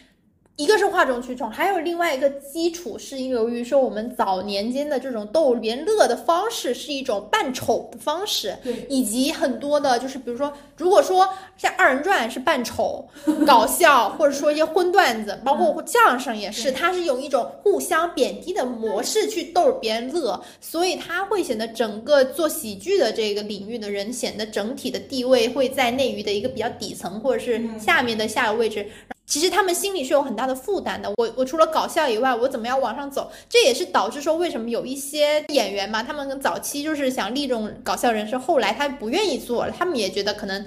[SPEAKER 2] 一个是哗众取宠，还有另外一个基础是由于说我们早年间的这种逗别人乐的方式是一种扮丑的方式，
[SPEAKER 1] 对，
[SPEAKER 2] 以及很多的就是比如说，如果说像二人转是扮丑、搞笑，或者说一些荤段子，包括相声也是，它是用一种互相贬低的模式去逗别人乐，所以它会显得整个做喜剧的这个领域的人显得整体的地位会在内娱的一个比较底层或者是下面的下个位置。其实他们心里是有很大的负担的。我我除了搞笑以外，我怎么样往上走？这也是导致说为什么有一些演员嘛，他们早期就是想立这种搞笑人设，后来他不愿意做了，他们也觉得可能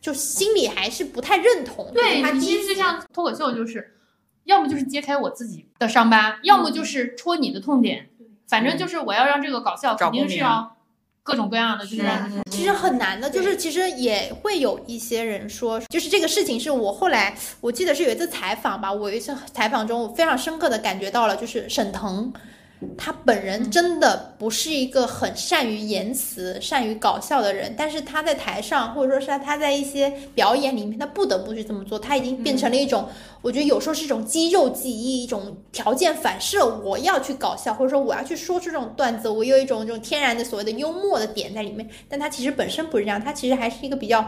[SPEAKER 2] 就心里还是不太认同。
[SPEAKER 1] 对，
[SPEAKER 2] 他
[SPEAKER 1] 其实就像脱口秀，就是要么就是揭开我自己的伤疤，要么就是戳你的痛点，反正就是我要让这个搞笑肯定是要各种各样的，就是
[SPEAKER 2] 其实很难的，就是其实也会有一些人说，就是这个事情是我后来我记得是有一次采访吧，我有一次采访中我非常深刻的感觉到了，就是沈腾。他本人真的不是一个很善于言辞、善于搞笑的人，但是他在台上，或者说是他在一些表演里面，他不得不去这么做。他已经变成了一种，我觉得有时候是一种肌肉记忆，一种条件反射。我要去搞笑，或者说我要去说出这种段子，我有一种这种天然的所谓的幽默的点在里面。但他其实本身不是这样，他其实还是一个比较。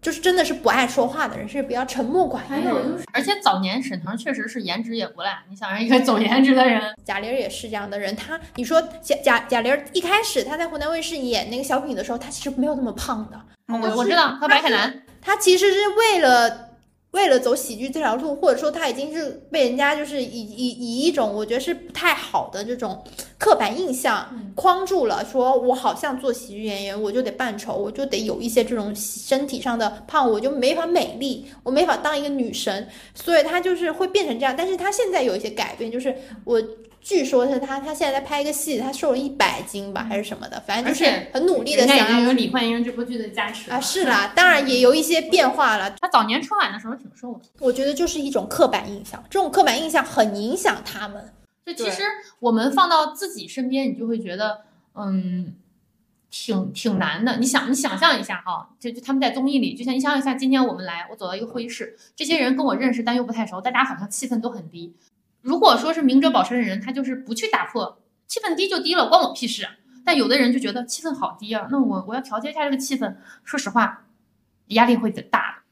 [SPEAKER 2] 就是真的是不爱说话的人，是比较沉默寡言的人。
[SPEAKER 1] 而且早年沈腾确实是颜值也不赖，你想让一个走颜值的人，
[SPEAKER 2] 贾玲也是这样的人。他，你说贾贾贾玲一开始她在湖南卫视演那个小品的时候，她其实没有那么胖的。
[SPEAKER 1] 我我知道，和白凯南，
[SPEAKER 2] 她其实是为了。为了走喜剧这条路，或者说他已经是被人家就是以以以一种我觉得是不太好的这种刻板印象框住了，说我好像做喜剧演员我就得扮丑，我就得有一些这种身体上的胖，我就没法美丽，我没法当一个女神，所以他就是会变成这样。但是他现在有一些改变，就是我。据说是他，他现在在拍一个戏，他瘦了一百斤吧，还是什么的，反正就是很努力的想要。
[SPEAKER 1] 有李焕英这部剧的加持
[SPEAKER 2] 啊，是啦，当然也有一些变化了。
[SPEAKER 1] 他早年春晚的时候挺瘦的，
[SPEAKER 2] 我觉得就是一种刻板印象，这种刻板印象很影响他们。
[SPEAKER 1] 就其实我们放到自己身边，你就会觉得，嗯，挺挺难的。你想，你想象一下哈，就就他们在综艺里，就像你想象一下，今天我们来，我走到一个会议室，这些人跟我认识，但又不太熟，大家好像气氛都很低。如果说是明哲保身的人，他就是不去打破气氛低就低了，关我屁事。但有的人就觉得气氛好低啊，那我我要调节一下这个气氛。说实话，压力会大的，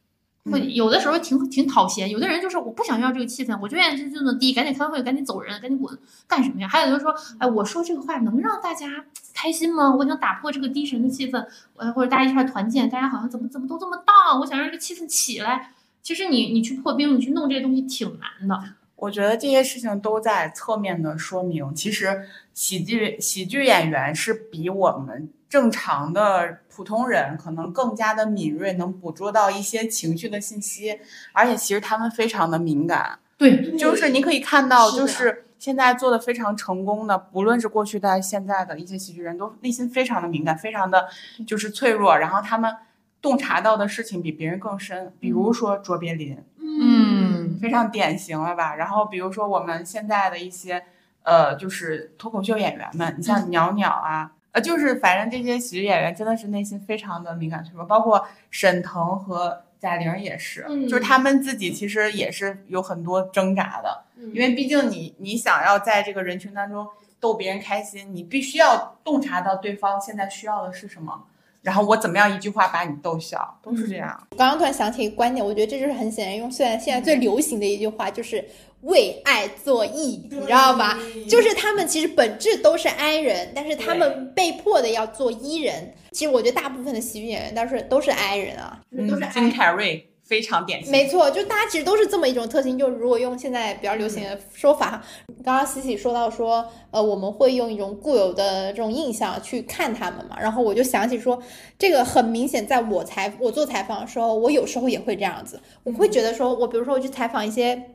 [SPEAKER 1] 会有的时候挺挺讨嫌。有的人就是我不想要这个气氛，我就愿意就这么低，赶紧开会，赶紧走人，赶紧滚，干什么呀？还有就是说，哎，我说这个话能让大家开心吗？我想打破这个低沉的气氛，呃，或者大家一块团建，大家好像怎么怎么都这么荡，我想让这个气氛起来。其实你你去破冰，你去弄这些东西挺难的。
[SPEAKER 3] 我觉得这些事情都在侧面的说明，其实喜剧喜剧演员是比我们正常的普通人可能更加的敏锐，能捕捉到一些情绪的信息，而且其实他们非常的敏感。
[SPEAKER 1] 对，
[SPEAKER 3] 就是你可以看到，就是现在做的非常成功的，不论是过去的现在的一些喜剧人都内心非常的敏感，非常的就是脆弱，然后他们洞察到的事情比别人更深。比如说卓别林，
[SPEAKER 1] 嗯。
[SPEAKER 3] 非常典型了吧？然后比如说我们现在的一些，呃，就是脱口秀演员们，你像鸟鸟啊，呃，就是反正这些喜剧演员真的是内心非常的敏感脆弱，包括沈腾和贾玲也是，就是他们自己其实也是有很多挣扎的，因为毕竟你你想要在这个人群当中逗别人开心，你必须要洞察到对方现在需要的是什么。然后我怎么样一句话把你逗笑，都是这样。
[SPEAKER 2] 我刚刚突然想起一个观点，我觉得这就是很显然用现在现在最流行的一句话，就是为爱作义，你知道吧？就是他们其实本质都是 I 人，但是他们被迫的要做 E 人。其实我觉得大部分的喜剧演员都是都是 I 人啊，都是
[SPEAKER 3] 金凯瑞。非常典型，
[SPEAKER 2] 没错，就大家其实都是这么一种特性。就如果用现在比较流行的说法，刚刚西西说到说，呃，我们会用一种固有的这种印象去看他们嘛。然后我就想起说，这个很明显，在我采我做采访的时候，我有时候也会这样子，我会觉得说，我比如说我去采访一些。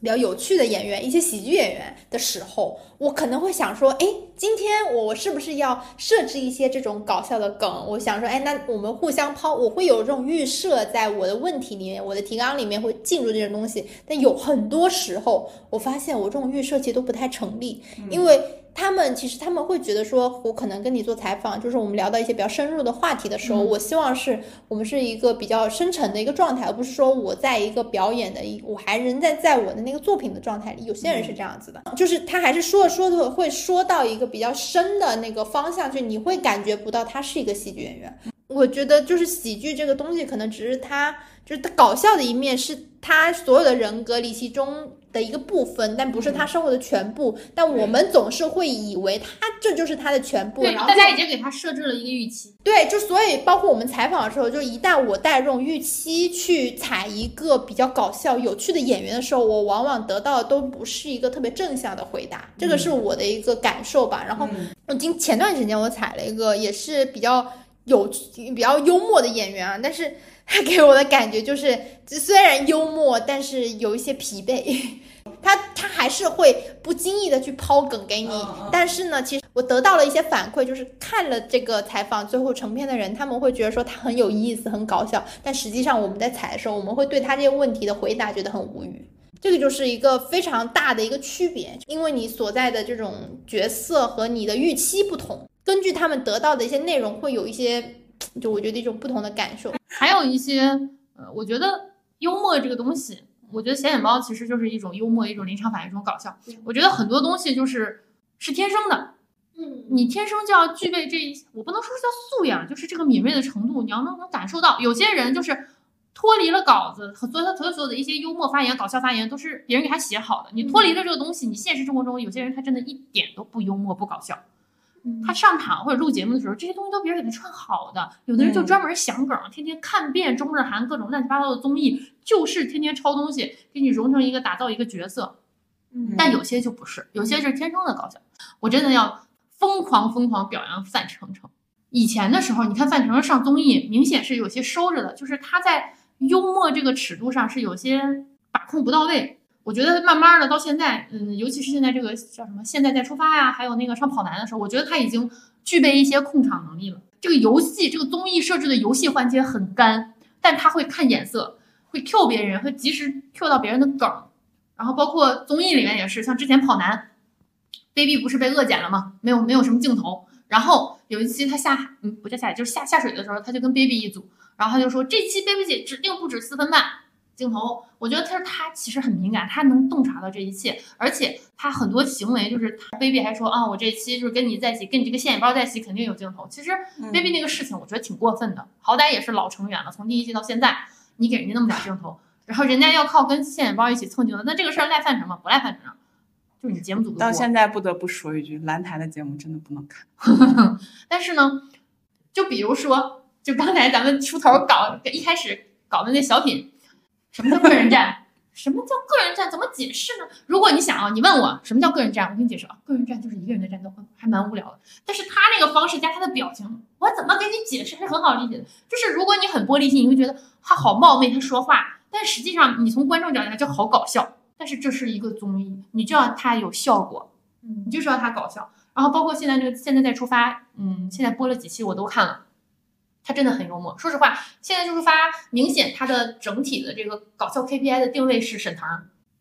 [SPEAKER 2] 比较有趣的演员，一些喜剧演员的时候，我可能会想说，哎，今天我是不是要设置一些这种搞笑的梗？我想说，哎，那我们互相抛，我会有这种预设，在我的问题里面，我的提纲里面会进入这些东西。但有很多时候，我发现我这种预设其实都不太成立，因为。他们其实他们会觉得说，我可能跟你做采访，就是我们聊到一些比较深入的话题的时候，我希望是我们是一个比较深沉的一个状态，而不是说我在一个表演的一，我还仍在在我的那个作品的状态里。有些人是这样子的，就是他还是说着说着会说到一个比较深的那个方向去，你会感觉不到他是一个喜剧演员。我觉得就是喜剧这个东西，可能只是他就是他搞笑的一面，是他所有的人格里其中。的一个部分，但不是他生活的全部。但我们总是会以为他这就是他的全部。
[SPEAKER 1] 对，大家已经给他设置了一个预期。
[SPEAKER 2] 对，就所以包括我们采访的时候，就一旦我带这种预期去采一个比较搞笑、有趣的演员的时候，我往往得到的都不是一个特别正向的回答。这个是我的一个感受吧。然后，我今前段时间我采了一个也是比较有比较幽默的演员啊，但是他给我的感觉就是，虽然幽默，但是有一些疲惫。他他还是会不经意的去抛梗给你，但是呢，其实我得到了一些反馈，就是看了这个采访最后成片的人，他们会觉得说他很有意思、很搞笑，但实际上我们在采的时候，我们会对他这些问题的回答觉得很无语。这个就是一个非常大的一个区别，因为你所在的这种角色和你的预期不同，根据他们得到的一些内容，会有一些，就我觉得一种不同的感受。
[SPEAKER 1] 还有一些，呃，我觉得幽默这个东西，我觉得显眼包其实就是一种幽默，一种临场反应，一种搞笑。我觉得很多东西就是是天生的，
[SPEAKER 2] 嗯，
[SPEAKER 1] 你天生就要具备这一，我不能说是叫素养，就是这个敏锐的程度，你要能能感受到。有些人就是脱离了稿子和所有他所有的一些幽默发言、搞笑发言，都是别人给他写好的。你脱离了这个东西，你现实生活中有些人他真的一点都不幽默、不搞笑。他上场或者录节目的时候，这些东西都别人给他串好的。有的人就专门想梗，天天看遍中日韩各种乱七八糟的综艺，就是天天抄东西，给你融成一个打造一个角色。
[SPEAKER 2] 嗯
[SPEAKER 1] 但有些就不是，有些是天生的搞笑。我真的要疯狂疯狂表扬范丞丞。以前的时候，你看范丞丞上综艺，明显是有些收着的，就是他在幽默这个尺度上是有些把控不到位。我觉得慢慢的到现在，嗯，尤其是现在这个叫什么“现在再出发”呀，还有那个上跑男的时候，我觉得他已经具备一些控场能力了。这个游戏，这个综艺设置的游戏环节很干，但他会看眼色，会 Q 别人，会及时 Q 到别人的梗。然后包括综艺里面也是，像之前跑男，baby 不是被恶剪了吗？没有没有什么镜头。然后有一期他下海，嗯，不叫下海，就是下下水的时候，他就跟 baby 一组，然后他就说这期 baby 姐指定不止四分半镜头。我觉得他他其实很敏感，他能洞察到这一切，而且他很多行为就是他 baby 还说啊，我这期就是跟你在一起，跟你这个现眼包在一起肯定有镜头。其实
[SPEAKER 3] 嗯
[SPEAKER 1] baby 那个事情我觉得挺过分的，好歹也是老成员了，从第一季到现在，你给人家那么点镜头。然后人家要靠跟现眼包一起蹭镜头，那这个事儿赖范丞吗？不赖范丞，就是你节目组
[SPEAKER 3] 到。现在不得不说一句，蓝台的节目真的不能看。
[SPEAKER 1] 但是呢，就比如说，就刚才咱们出头搞一开始搞的那小品，什么叫个人战？什么叫个人战？怎么解释呢？如果你想啊，你问我什么叫个人战，我给你解释啊，个人战就是一个人的战斗，还蛮无聊的。但是他那个方式加他的表情，我怎么给你解释是很好理解的。就是如果你很玻璃心，你会觉得他好冒昧，他说话，但实际上你从观众角度来就好搞笑。但是这是一个综艺，你就要它有效果，
[SPEAKER 2] 嗯
[SPEAKER 1] 你就是要它搞笑。然后包括现在这个现在在出发，嗯，现在播了几期我都看了，他真的很幽默。说实话，现在就是发明显他的整体的这个搞笑 KPI 的定位是沈腾，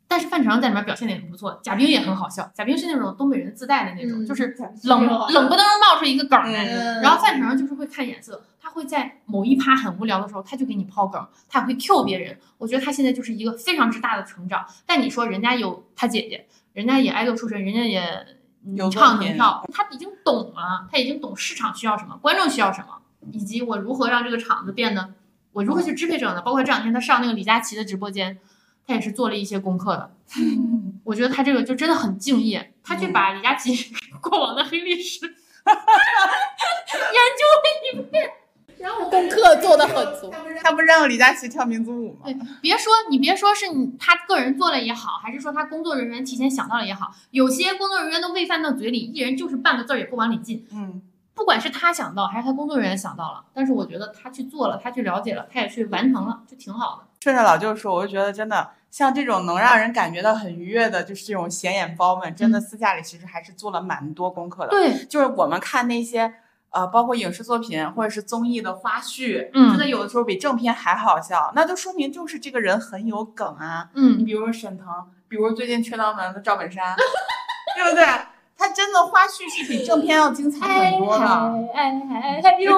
[SPEAKER 1] 但是范丞丞在里面表现的也很不错，贾冰也很好笑。贾冰是那种东北人自带的那种，
[SPEAKER 2] 嗯
[SPEAKER 1] 就是冷冷不登冒出一个梗来。
[SPEAKER 2] 嗯
[SPEAKER 1] 然后范丞丞就是会看眼色，他会在某一趴很无聊的时候，他就给你抛梗，他也会 Q 别人。我觉得他现在就是一个非常之大的成长。但你说人家有他姐姐，人家也爱豆出身，人家也唱跳，他已经懂了，他已经懂市场需要什么，观众需要什么，以及我如何让这个场子变得，我如何去支配这个呢？包括这两天他上那个李佳琦的直播间，他也是做了一些功课的。我觉得他这个就真的很敬业，他去把李佳琦 过往的黑历史 研究了一遍，然后
[SPEAKER 2] 功课做的很足。
[SPEAKER 3] 他不是让李佳琦跳民族舞吗？
[SPEAKER 1] 对，别说你别说是你他个人做了也好，还是说他工作人员提前想到了也好，有些工作人员都喂饭到嘴里，艺人就是半个字儿也不往里进。
[SPEAKER 3] 嗯，
[SPEAKER 1] 不管是他想到还是他工作人员想到了，但是我觉得他去做了，他去了解了，他也去完成了，就挺好的。
[SPEAKER 3] 顺着老舅说，我就觉得真的像这种能让人感觉到很愉悦的，就是这种显眼包们，真的
[SPEAKER 1] 嗯
[SPEAKER 3] 私下里其实还是做了蛮多功课的。
[SPEAKER 1] 对，
[SPEAKER 3] 就是我们看那些呃，包括影视作品或者是综艺的花絮，
[SPEAKER 1] 嗯
[SPEAKER 3] 真的有的时候比正片还好笑，那就说明就是这个人很有梗啊。嗯你
[SPEAKER 1] 嗯，
[SPEAKER 3] 比如说沈腾，比如最近缺刀门的赵本山，对不对？这个花絮是比正片要精彩很多的。
[SPEAKER 1] 哎哎哎呦，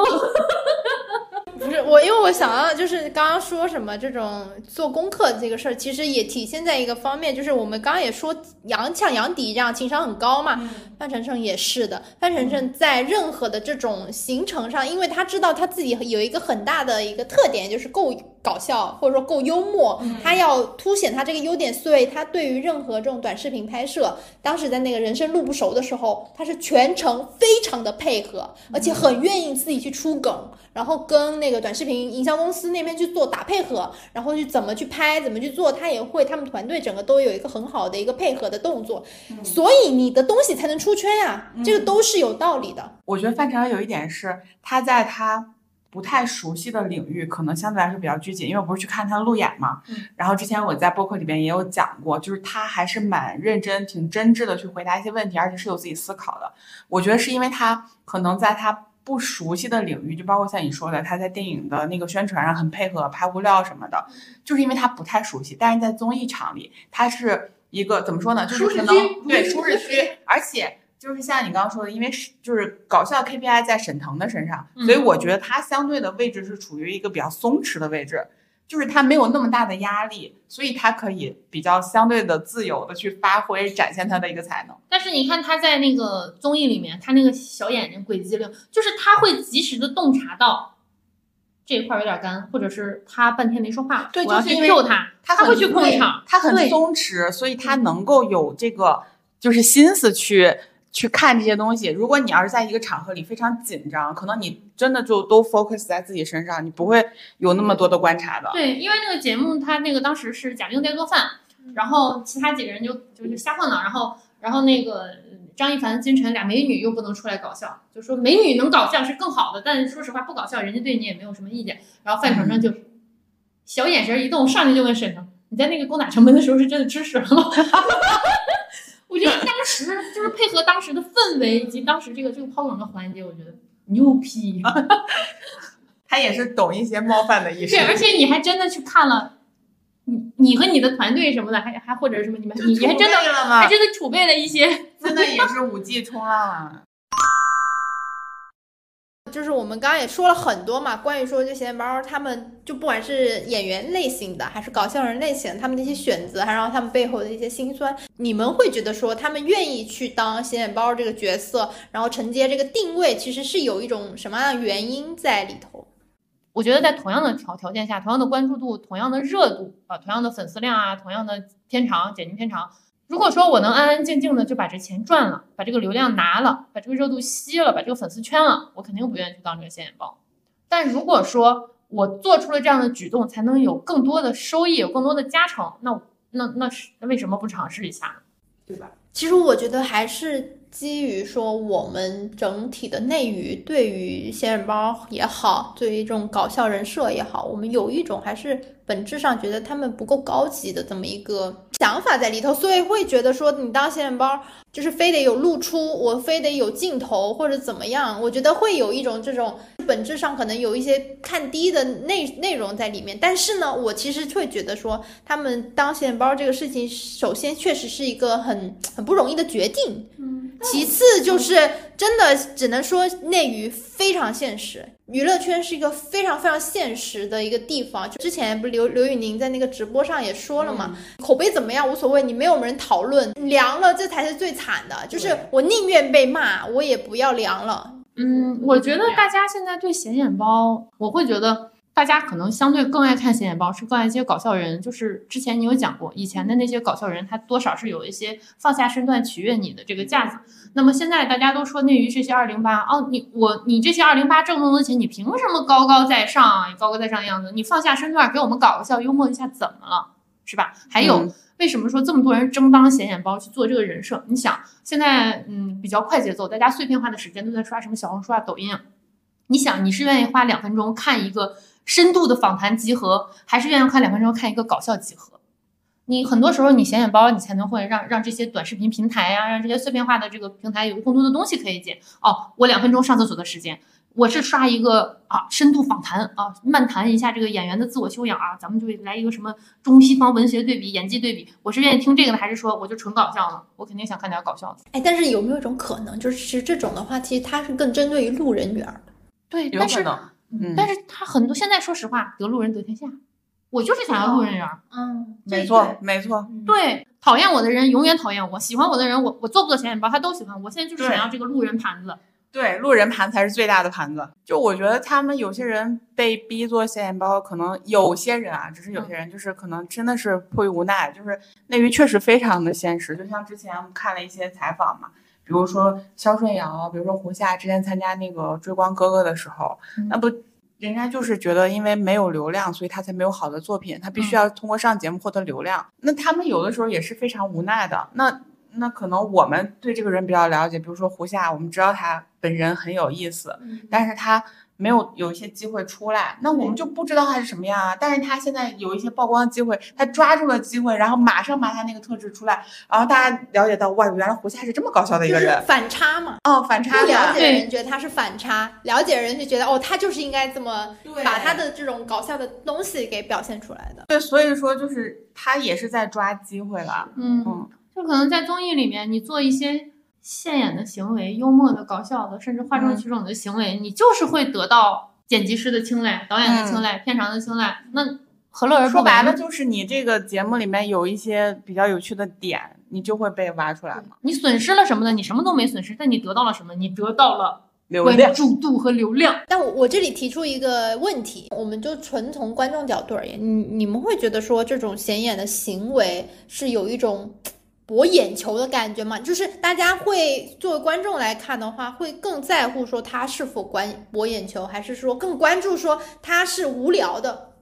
[SPEAKER 2] 不是我，因为我想到就是刚刚说什么这种做功课这个事儿，其实也体现在一个方面，就是我们刚刚也说杨像杨迪这样情商很高嘛，范丞丞也是的。范丞丞在任何的这种行程上，因为他知道他自己有一个很大的一个特点，就是够搞笑或者说够幽默，他要凸显他这个优点，所以他对于任何这种短视频拍摄，当时在那个人生路不熟的时候，他是全程非常的配合，而且很愿意自己去出梗，然后跟那个短视频营销公司那边去做打配合，然后去怎么去拍，怎么去做，他也会，他们团队整个都有一个很好的一个配合的动作，所以你的东西才能出圈呀、这个都是有道理的。
[SPEAKER 3] 我觉得范丞丞有一点是他在他不太熟悉的领域，可能相对来说比较拘谨，因为我不是去看他的路演嘛。
[SPEAKER 1] 嗯。
[SPEAKER 3] 然后之前我在播客里边也有讲过，就是他还是蛮认真、挺真挚的去回答一些问题，而且是有自己思考的。我觉得是因为他可能在他不熟悉的领域，就包括像你说的，他在电影的那个宣传上很配合，拍物料什么的，就是因为他不太熟悉。但是在综艺场里，他是一个怎么说呢？就是可能对舒适区，而且。就是像你刚刚说的，因为是就是搞笑 KPI 在沈腾的身上，所以我觉得他相对的位置是处于一个比较松弛的位置，就是他没有那么大的压力，所以他可以比较相对的自由的去发挥展现他的一个才能。
[SPEAKER 1] 但是你看他在那个综艺里面，他那个小眼睛鬼机灵，就是他会及时的洞察到这一块有点干，或者是他半天没说话，
[SPEAKER 3] 对，
[SPEAKER 1] 我要
[SPEAKER 3] 去
[SPEAKER 1] Q 他，
[SPEAKER 3] 他
[SPEAKER 1] 会去控场，
[SPEAKER 3] 他很松弛，所以他能够有这个就是心思去。去看这些东西。如果你要是在一个场合里非常紧张，可能你真的就都 focus 在自己身上，你不会有那么多的观察的。
[SPEAKER 1] 对，因为那个节目，他那个当时是贾玲在做饭，然后其他几个人就就就瞎晃荡，然后然后那个张一凡、金晨俩美女又不能出来搞笑，就说美女能搞笑是更好的，但说实话不搞笑，人家对你也没有什么意见。然后范丞丞就小眼神一动，上去就问沈腾：“你在那个攻打城门的时候是真的吃屎了吗？” 我觉得当时就是配合当时的氛围以及当时这个这个抛梗的环节，我觉得牛批。
[SPEAKER 3] 他也是懂一些冒犯的意思。
[SPEAKER 1] 对，而且你还真的去看了，你你和你的团队什么的，还还或者什么你们，你你还真的还真的储备了一些，
[SPEAKER 3] 真的也是五 G 冲浪啊。
[SPEAKER 2] 就是我们刚刚也说了很多嘛，关于说这些包，他们就不管是演员类型的，还是搞笑人类型，他们的一些选择，还有他们背后的一些辛酸，你们会觉得说他们愿意去当显眼包这个角色，然后承接这个定位，其实是有一种什么样的原因在里头？
[SPEAKER 1] 我觉得在同样的条条件下，同样的关注度，同样的热度啊，同样的粉丝量啊，同样的片长，剪辑片长。如果说我能安安静静的就把这钱赚了，把这个流量拿了，把这个热度吸了，把这个粉丝圈了，我肯定不愿意去当这个显眼包。但如果说我做出了这样的举动，才能有更多的收益，有更多的加成，那那那是那为什么不尝试一下呢？对吧？
[SPEAKER 2] 其实我觉得还是基于说我们整体的内娱对于显眼包也好，对于这种搞笑人设也好，我们有一种还是。本质上觉得他们不够高级的这么一个想法在里头，所以会觉得说你当显眼包就是非得有露出，我非得有镜头或者怎么样，我觉得会有一种这种本质上可能有一些看低的内内容在里面。但是呢，我其实会觉得说他们当显眼包这个事情，首先确实是一个很很不容易的决定，嗯，其次就是真的只能说内娱非常现实。娱乐圈是一个非常非常现实的一个地方。就之前不是刘刘宇宁在那个直播上也说了嘛，口碑怎么样无所谓，你没有人讨论，凉了这才是最惨的。就是我宁愿被骂，我也不要凉了。
[SPEAKER 1] 嗯，我觉得大家现在对显眼包，我会觉得。大家可能相对更爱看显眼包，是更爱一些搞笑人。就是之前你有讲过，以前的那些搞笑人，他多少是有一些放下身段取悦你的这个架子。那么现在大家都说内娱这些二零八哦，你我你这些二零八挣那么多钱，你凭什么高高在上？高高在上的样子，你放下身段给我们搞个笑，幽默一下怎么了？是吧？还有为什么说这么多人争当显眼包去做这个人设？你想现在嗯比较快节奏，大家碎片化的时间都在刷什么小红书啊、抖音啊？你想你是愿意花两分钟看一个？深度的访谈集合，还是愿意看两分钟看一个搞笑集合？你很多时候你显眼包，你才能会让让这些短视频平台呀，让这些碎片化的这个平台有更多的东西可以剪。哦，我两分钟上厕所的时间，我是刷一个啊深度访谈啊，漫谈一下这个演员的自我修养啊，咱们就来一个什么中西方文学对比、演技对比。我是愿意听这个呢，还是说我就纯搞笑呢？我肯定想看点搞笑的。
[SPEAKER 2] 哎，但是有没有一种可能，就是这种的话，其实它是更针对于路人缘的？
[SPEAKER 1] 对，但是。
[SPEAKER 3] 嗯，
[SPEAKER 1] 但是他很多现在说实话，得路人得天下，我就是想要路人缘。
[SPEAKER 2] 嗯，
[SPEAKER 3] 没错，没错。
[SPEAKER 1] 对，讨厌我的人永远讨厌我，喜欢我的人，我我做不做显眼包，他都喜欢我。现在就是想要这个路人盘子。
[SPEAKER 3] 对，路人盘才是最大的盘子。就我觉得他们有些人被逼做显眼包，可能有些人啊，只是有些人就是可能真的是迫于无奈，就是内娱确实非常的现实。就像之前我们看了一些采访嘛。比如说肖顺尧，比如说胡夏之前参加那个《追光哥哥》的时候，那不，人家就是觉得因为没有流量，所以他才没有好的作品，他必须要通过上节目获得流量。那他们有的时候也是非常无奈的。那那可能我们对这个人比较了解，比如说胡夏，我们知道他本人很有意思，但是他没有有一些机会出来，那我们就不知道他是什么样啊。但是他现在有一些曝光机会，他抓住了机会，然后马上把他那个特质出来，然后大家了解到，哇，原来胡夏是这么搞笑的一
[SPEAKER 2] 就是
[SPEAKER 3] 个人。
[SPEAKER 2] 反差嘛。
[SPEAKER 3] 哦，反差不。
[SPEAKER 2] 了解的人觉得他是反差，了解的人就觉得哦，他就是应该这么
[SPEAKER 3] 对
[SPEAKER 2] 把他的这种搞笑的东西给表现出来的。
[SPEAKER 3] 对，所以说就是他也是在抓机会了。
[SPEAKER 1] 嗯
[SPEAKER 3] 嗯，
[SPEAKER 1] 就可能在综艺里面，你做一些现眼的行为、幽默的、搞笑的，甚至哗众取宠的行为，你就是会得到剪辑师的青睐、导演的青睐、片场的青睐。那何乐而不
[SPEAKER 3] 说白了
[SPEAKER 1] 为呢？
[SPEAKER 3] 就是你这个节目里面有一些比较有趣的点，你就会被挖出来嘛。
[SPEAKER 1] 你损失了什么呢？你什么都没损失，但你得到了什么？你得到了
[SPEAKER 3] 流量
[SPEAKER 1] 关注度和流量。
[SPEAKER 2] 但我我这里提出一个问题，我们就纯从观众角度而言，你你们会觉得说这种显眼的行为是有一种博眼球的感觉嘛？就是大家会作为观众来看的话，会更在乎说他是否关博眼球，还是说更关注说他是无聊的？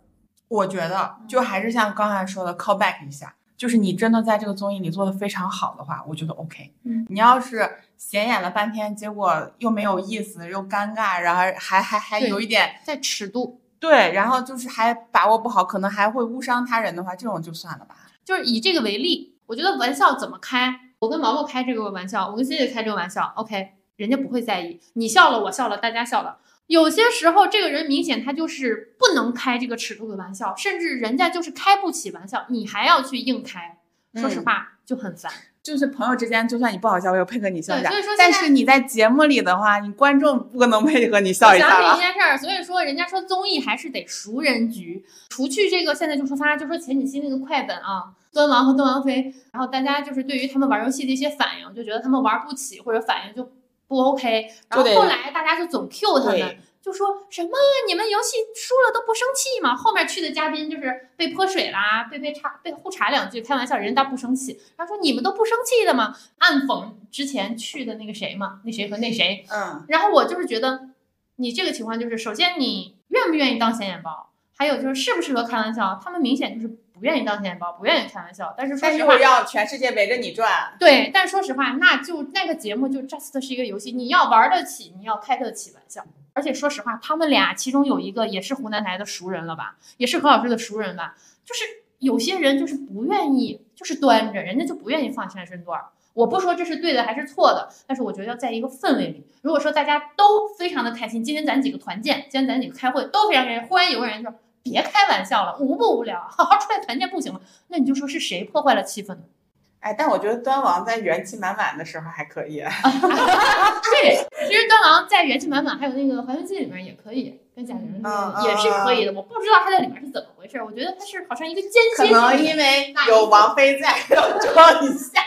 [SPEAKER 3] 我觉得就还是像刚才说的 call back 一下，就是你真的在这个综艺里做的非常好的话，我觉得 OK。
[SPEAKER 1] 嗯，
[SPEAKER 3] 你要是显眼了半天，结果又没有意思，又尴尬，然后还还还
[SPEAKER 1] 对
[SPEAKER 3] 有一点
[SPEAKER 1] 在尺度，
[SPEAKER 3] 对，然后就是还把握不好，可能还会误伤他人的话，这种就算了吧。
[SPEAKER 1] 就是以这个为例，我觉得玩笑怎么开，我跟毛毛开这个玩笑，我跟 C C 开这个玩笑，OK，人家不会在意，你笑了，我笑了，大家笑了。有些时候，这个人明显他就是不能开这个尺度的玩笑，甚至人家就是开不起玩笑，你还要去硬开，说实
[SPEAKER 3] 嗯
[SPEAKER 1] 话就很烦。
[SPEAKER 3] 就是朋友之间，就算你不好笑，我也配合你笑一下
[SPEAKER 1] 对所以说。
[SPEAKER 3] 但是你在节目里的话，你观众不能配合你笑一
[SPEAKER 1] 想
[SPEAKER 3] 下想。
[SPEAKER 1] 起一件事儿，所以说人家说综艺还是得熟人局，除去这个现在就说发，就说前几期那个快本啊，端王和端王妃，然后大家就是对于他们玩游戏的一些反应，就觉得他们玩不起或者反应就不 OK，然后后来大家就总 Q 他们
[SPEAKER 3] 对。
[SPEAKER 1] 就说什么你们游戏输了都不生气吗？后面去的嘉宾就是被泼水啦，被被插被互查两句，开玩笑，人家不生气。然后说你们都不生气的吗？暗讽之前去的那个谁嘛，那谁和那谁，
[SPEAKER 3] 嗯，
[SPEAKER 1] 然后我就是觉得，你这个情况就是，首先你愿不愿意当显眼包，还有就是适不适合开玩笑。他们明显就是不愿意当显眼包，不愿意开玩笑。但是说实话
[SPEAKER 3] 要全世界围着你转。
[SPEAKER 1] 对，但说实话，那就那个节目就 just 是一个游戏，你要玩得起，你要开得起玩笑。而且说实话，他们俩其中有一个也是湖南台的熟人了吧，也是何老师的熟人吧。就是有些人就是不愿意，就是端着，人家就不愿意放下身段。我不说这是对的还是错的，但是我觉得要在一个氛围里。如果说大家都非常的开心，今天咱几个团建，今天咱几个开会都非常开心，忽然有个人说别开玩笑了，无不无聊，好好出来团建不行吗？那你就说是谁破坏了气氛呢？
[SPEAKER 3] 哎，但我觉得端王在元气满满的时候还可以。
[SPEAKER 1] 对，其实端王在元气满满，还有那个《还原记》里面也可以，跟贾玲也是可以的。我不知道他在里面是怎么回事，我觉得他是好像一个间
[SPEAKER 3] 可
[SPEAKER 1] 歇性
[SPEAKER 3] 能因为有王菲在，要装一下。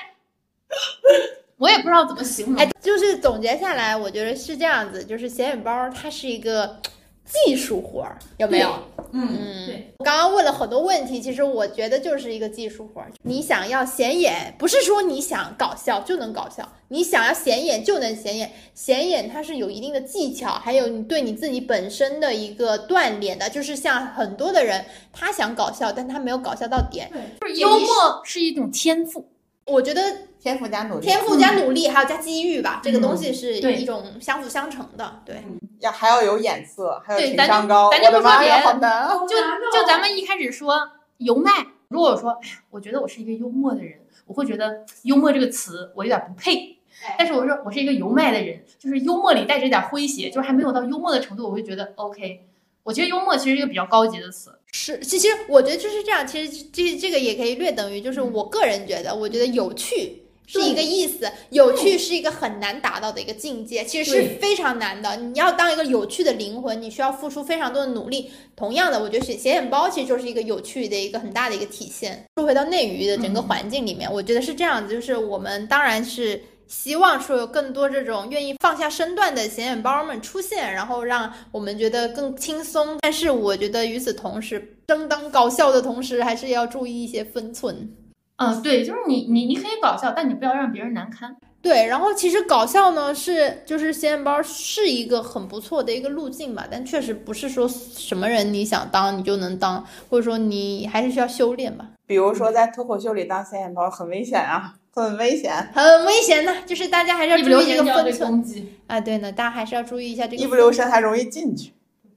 [SPEAKER 1] 我也不知道怎么形容。
[SPEAKER 2] 哎，就是总结下来，我觉得是这样子，就是显眼包它是一个技术活儿，有没有？
[SPEAKER 3] 嗯，
[SPEAKER 2] 嗯，
[SPEAKER 1] 对。
[SPEAKER 2] 我刚刚问了很多问题，其实我觉得就是一个技术活儿。你想要显眼，不是说你想搞笑就能搞笑，你想要显眼就能显眼。显眼它是有一定的技巧，还有你对你自己本身的一个锻炼的。就是像很多的人，他想搞笑，但他没有搞笑到点。
[SPEAKER 1] 对，就是幽默是一种天赋。
[SPEAKER 2] 我觉得
[SPEAKER 3] 天赋加努力，
[SPEAKER 2] 天赋加努力，还有加机遇吧，这个东西是一种相辅相成的。对，
[SPEAKER 3] 要还要有眼色，还有情
[SPEAKER 1] 对咱就
[SPEAKER 3] 商高。
[SPEAKER 1] 咱就不说别的
[SPEAKER 3] 好难啊！
[SPEAKER 1] 就就咱们一开始说油麦，如果说，哎呀，我觉得我是一个幽默的人，我会觉得幽默这个词我有点不配。但是我说我是一个油麦的人，就是幽默里带着点诙谐，就是还没有到幽默的程度，我会觉得 OK。我觉得幽默其实是一个比较高级的词。
[SPEAKER 2] 是，其实我觉得就是这样。其实这这个也可以略等于，就是我个人觉得，我觉得有趣是一个意思，有趣是一个很难达到的一个境界，其实是非常难的。你要当一个有趣的灵魂，你需要付出非常多的努力。同样的，我觉得写显眼包其实就是一个有趣的一个很大的一个体现。说回到内娱的整个环境里面，我觉得是这样子，就是我们当然是。希望说有更多这种愿意放下身段的显眼包们出现，然后让我们觉得更轻松。但是我觉得与此同时，争当搞笑的同时，还是要注意一些分寸。
[SPEAKER 1] 嗯，对，就是你你你可以搞笑，但你不要让别人难堪。
[SPEAKER 2] 对，然后其实搞笑呢是就是显眼包是一个很不错的一个路径吧，但确实不是说什么人你想当你就能当，或者说你还是需要修炼吧。
[SPEAKER 3] 比如说在脱口秀里当显眼包很危险啊，很危险。
[SPEAKER 2] 很危险的，就是大家还是要
[SPEAKER 1] 留
[SPEAKER 2] 注意这个分寸
[SPEAKER 1] 攻击。
[SPEAKER 2] 啊。对呢，大家还是要注意一下这个
[SPEAKER 3] 一不留神还容易进去。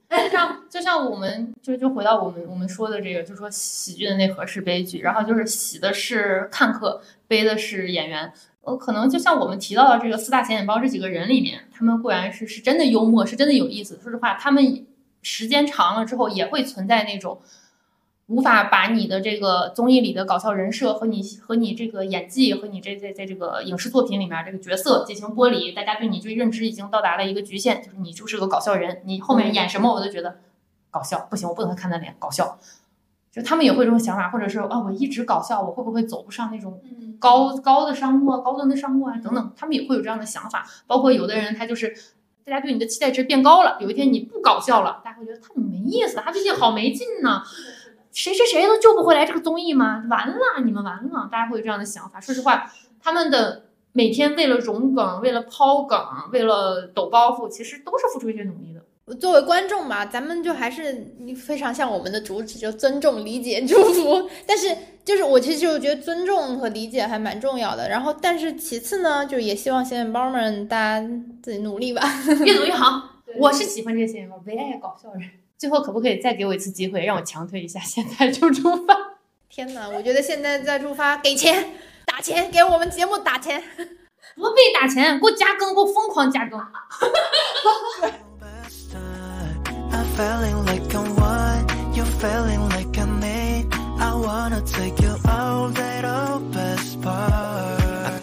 [SPEAKER 1] 就像就像我们就就回到我们我们说的这个，就说喜剧的内核是悲剧，然后就是喜的是看客，悲的是演员。呃，可能就像我们提到的这个四大显眼包这几个人里面，他们固然是是真的幽默，是真的有意思。说实话，他们时间长了之后也会存在那种。无法把你的这个综艺里的搞笑人设和你和你这个演技和你这在在这个影视作品里面这个角色进行剥离，大家对你这认知已经到达了一个局限，就是你就是个搞笑人，你后面演什么我都觉得搞笑，不行，我不能看他脸，搞笑。就他们也会这种想法，或者是啊，我一直搞笑，我会不会走不上那种高高的商务啊、高端的商务啊等等，他们也会有这样的想法。包括有的人他就是大家对你的期待值变高了，有一天你不搞笑了，大家会觉得他没意思，他最近好没劲呢。谁谁谁都救不回来这个综艺吗？完了，你们完了！大家会有这样的想法。说实话，他们的每天为了融梗、为了抛梗、为了抖包袱，其实都是付出一些努力的。
[SPEAKER 2] 作为观众嘛，咱们就还是非常像我们的主旨，就尊重、理解、祝福。但是，就是我其实就觉得尊重和理解还蛮重要的。然后，但是其次呢，就也希望显眼包们大家自己努力吧，
[SPEAKER 1] 越努越好。我是喜欢这些人，我，唯爱搞笑人。最后可不可以再给我一次机会，让我强推一下？现在就出发！
[SPEAKER 2] 天哪，我觉得现在再出发，给钱打钱，给我们节目打钱，
[SPEAKER 1] 不必打钱，给我加更，给我疯狂加更。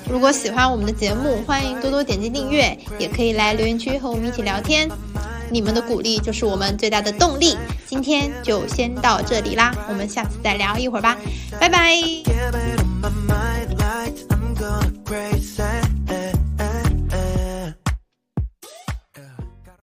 [SPEAKER 2] 如果喜欢我们的节目，欢迎多多点击订阅，也可以来留言区和我们一起聊天。你们的鼓励就是我们最大的动力。今天就先到这里啦，我们下次再聊一会儿吧。拜拜！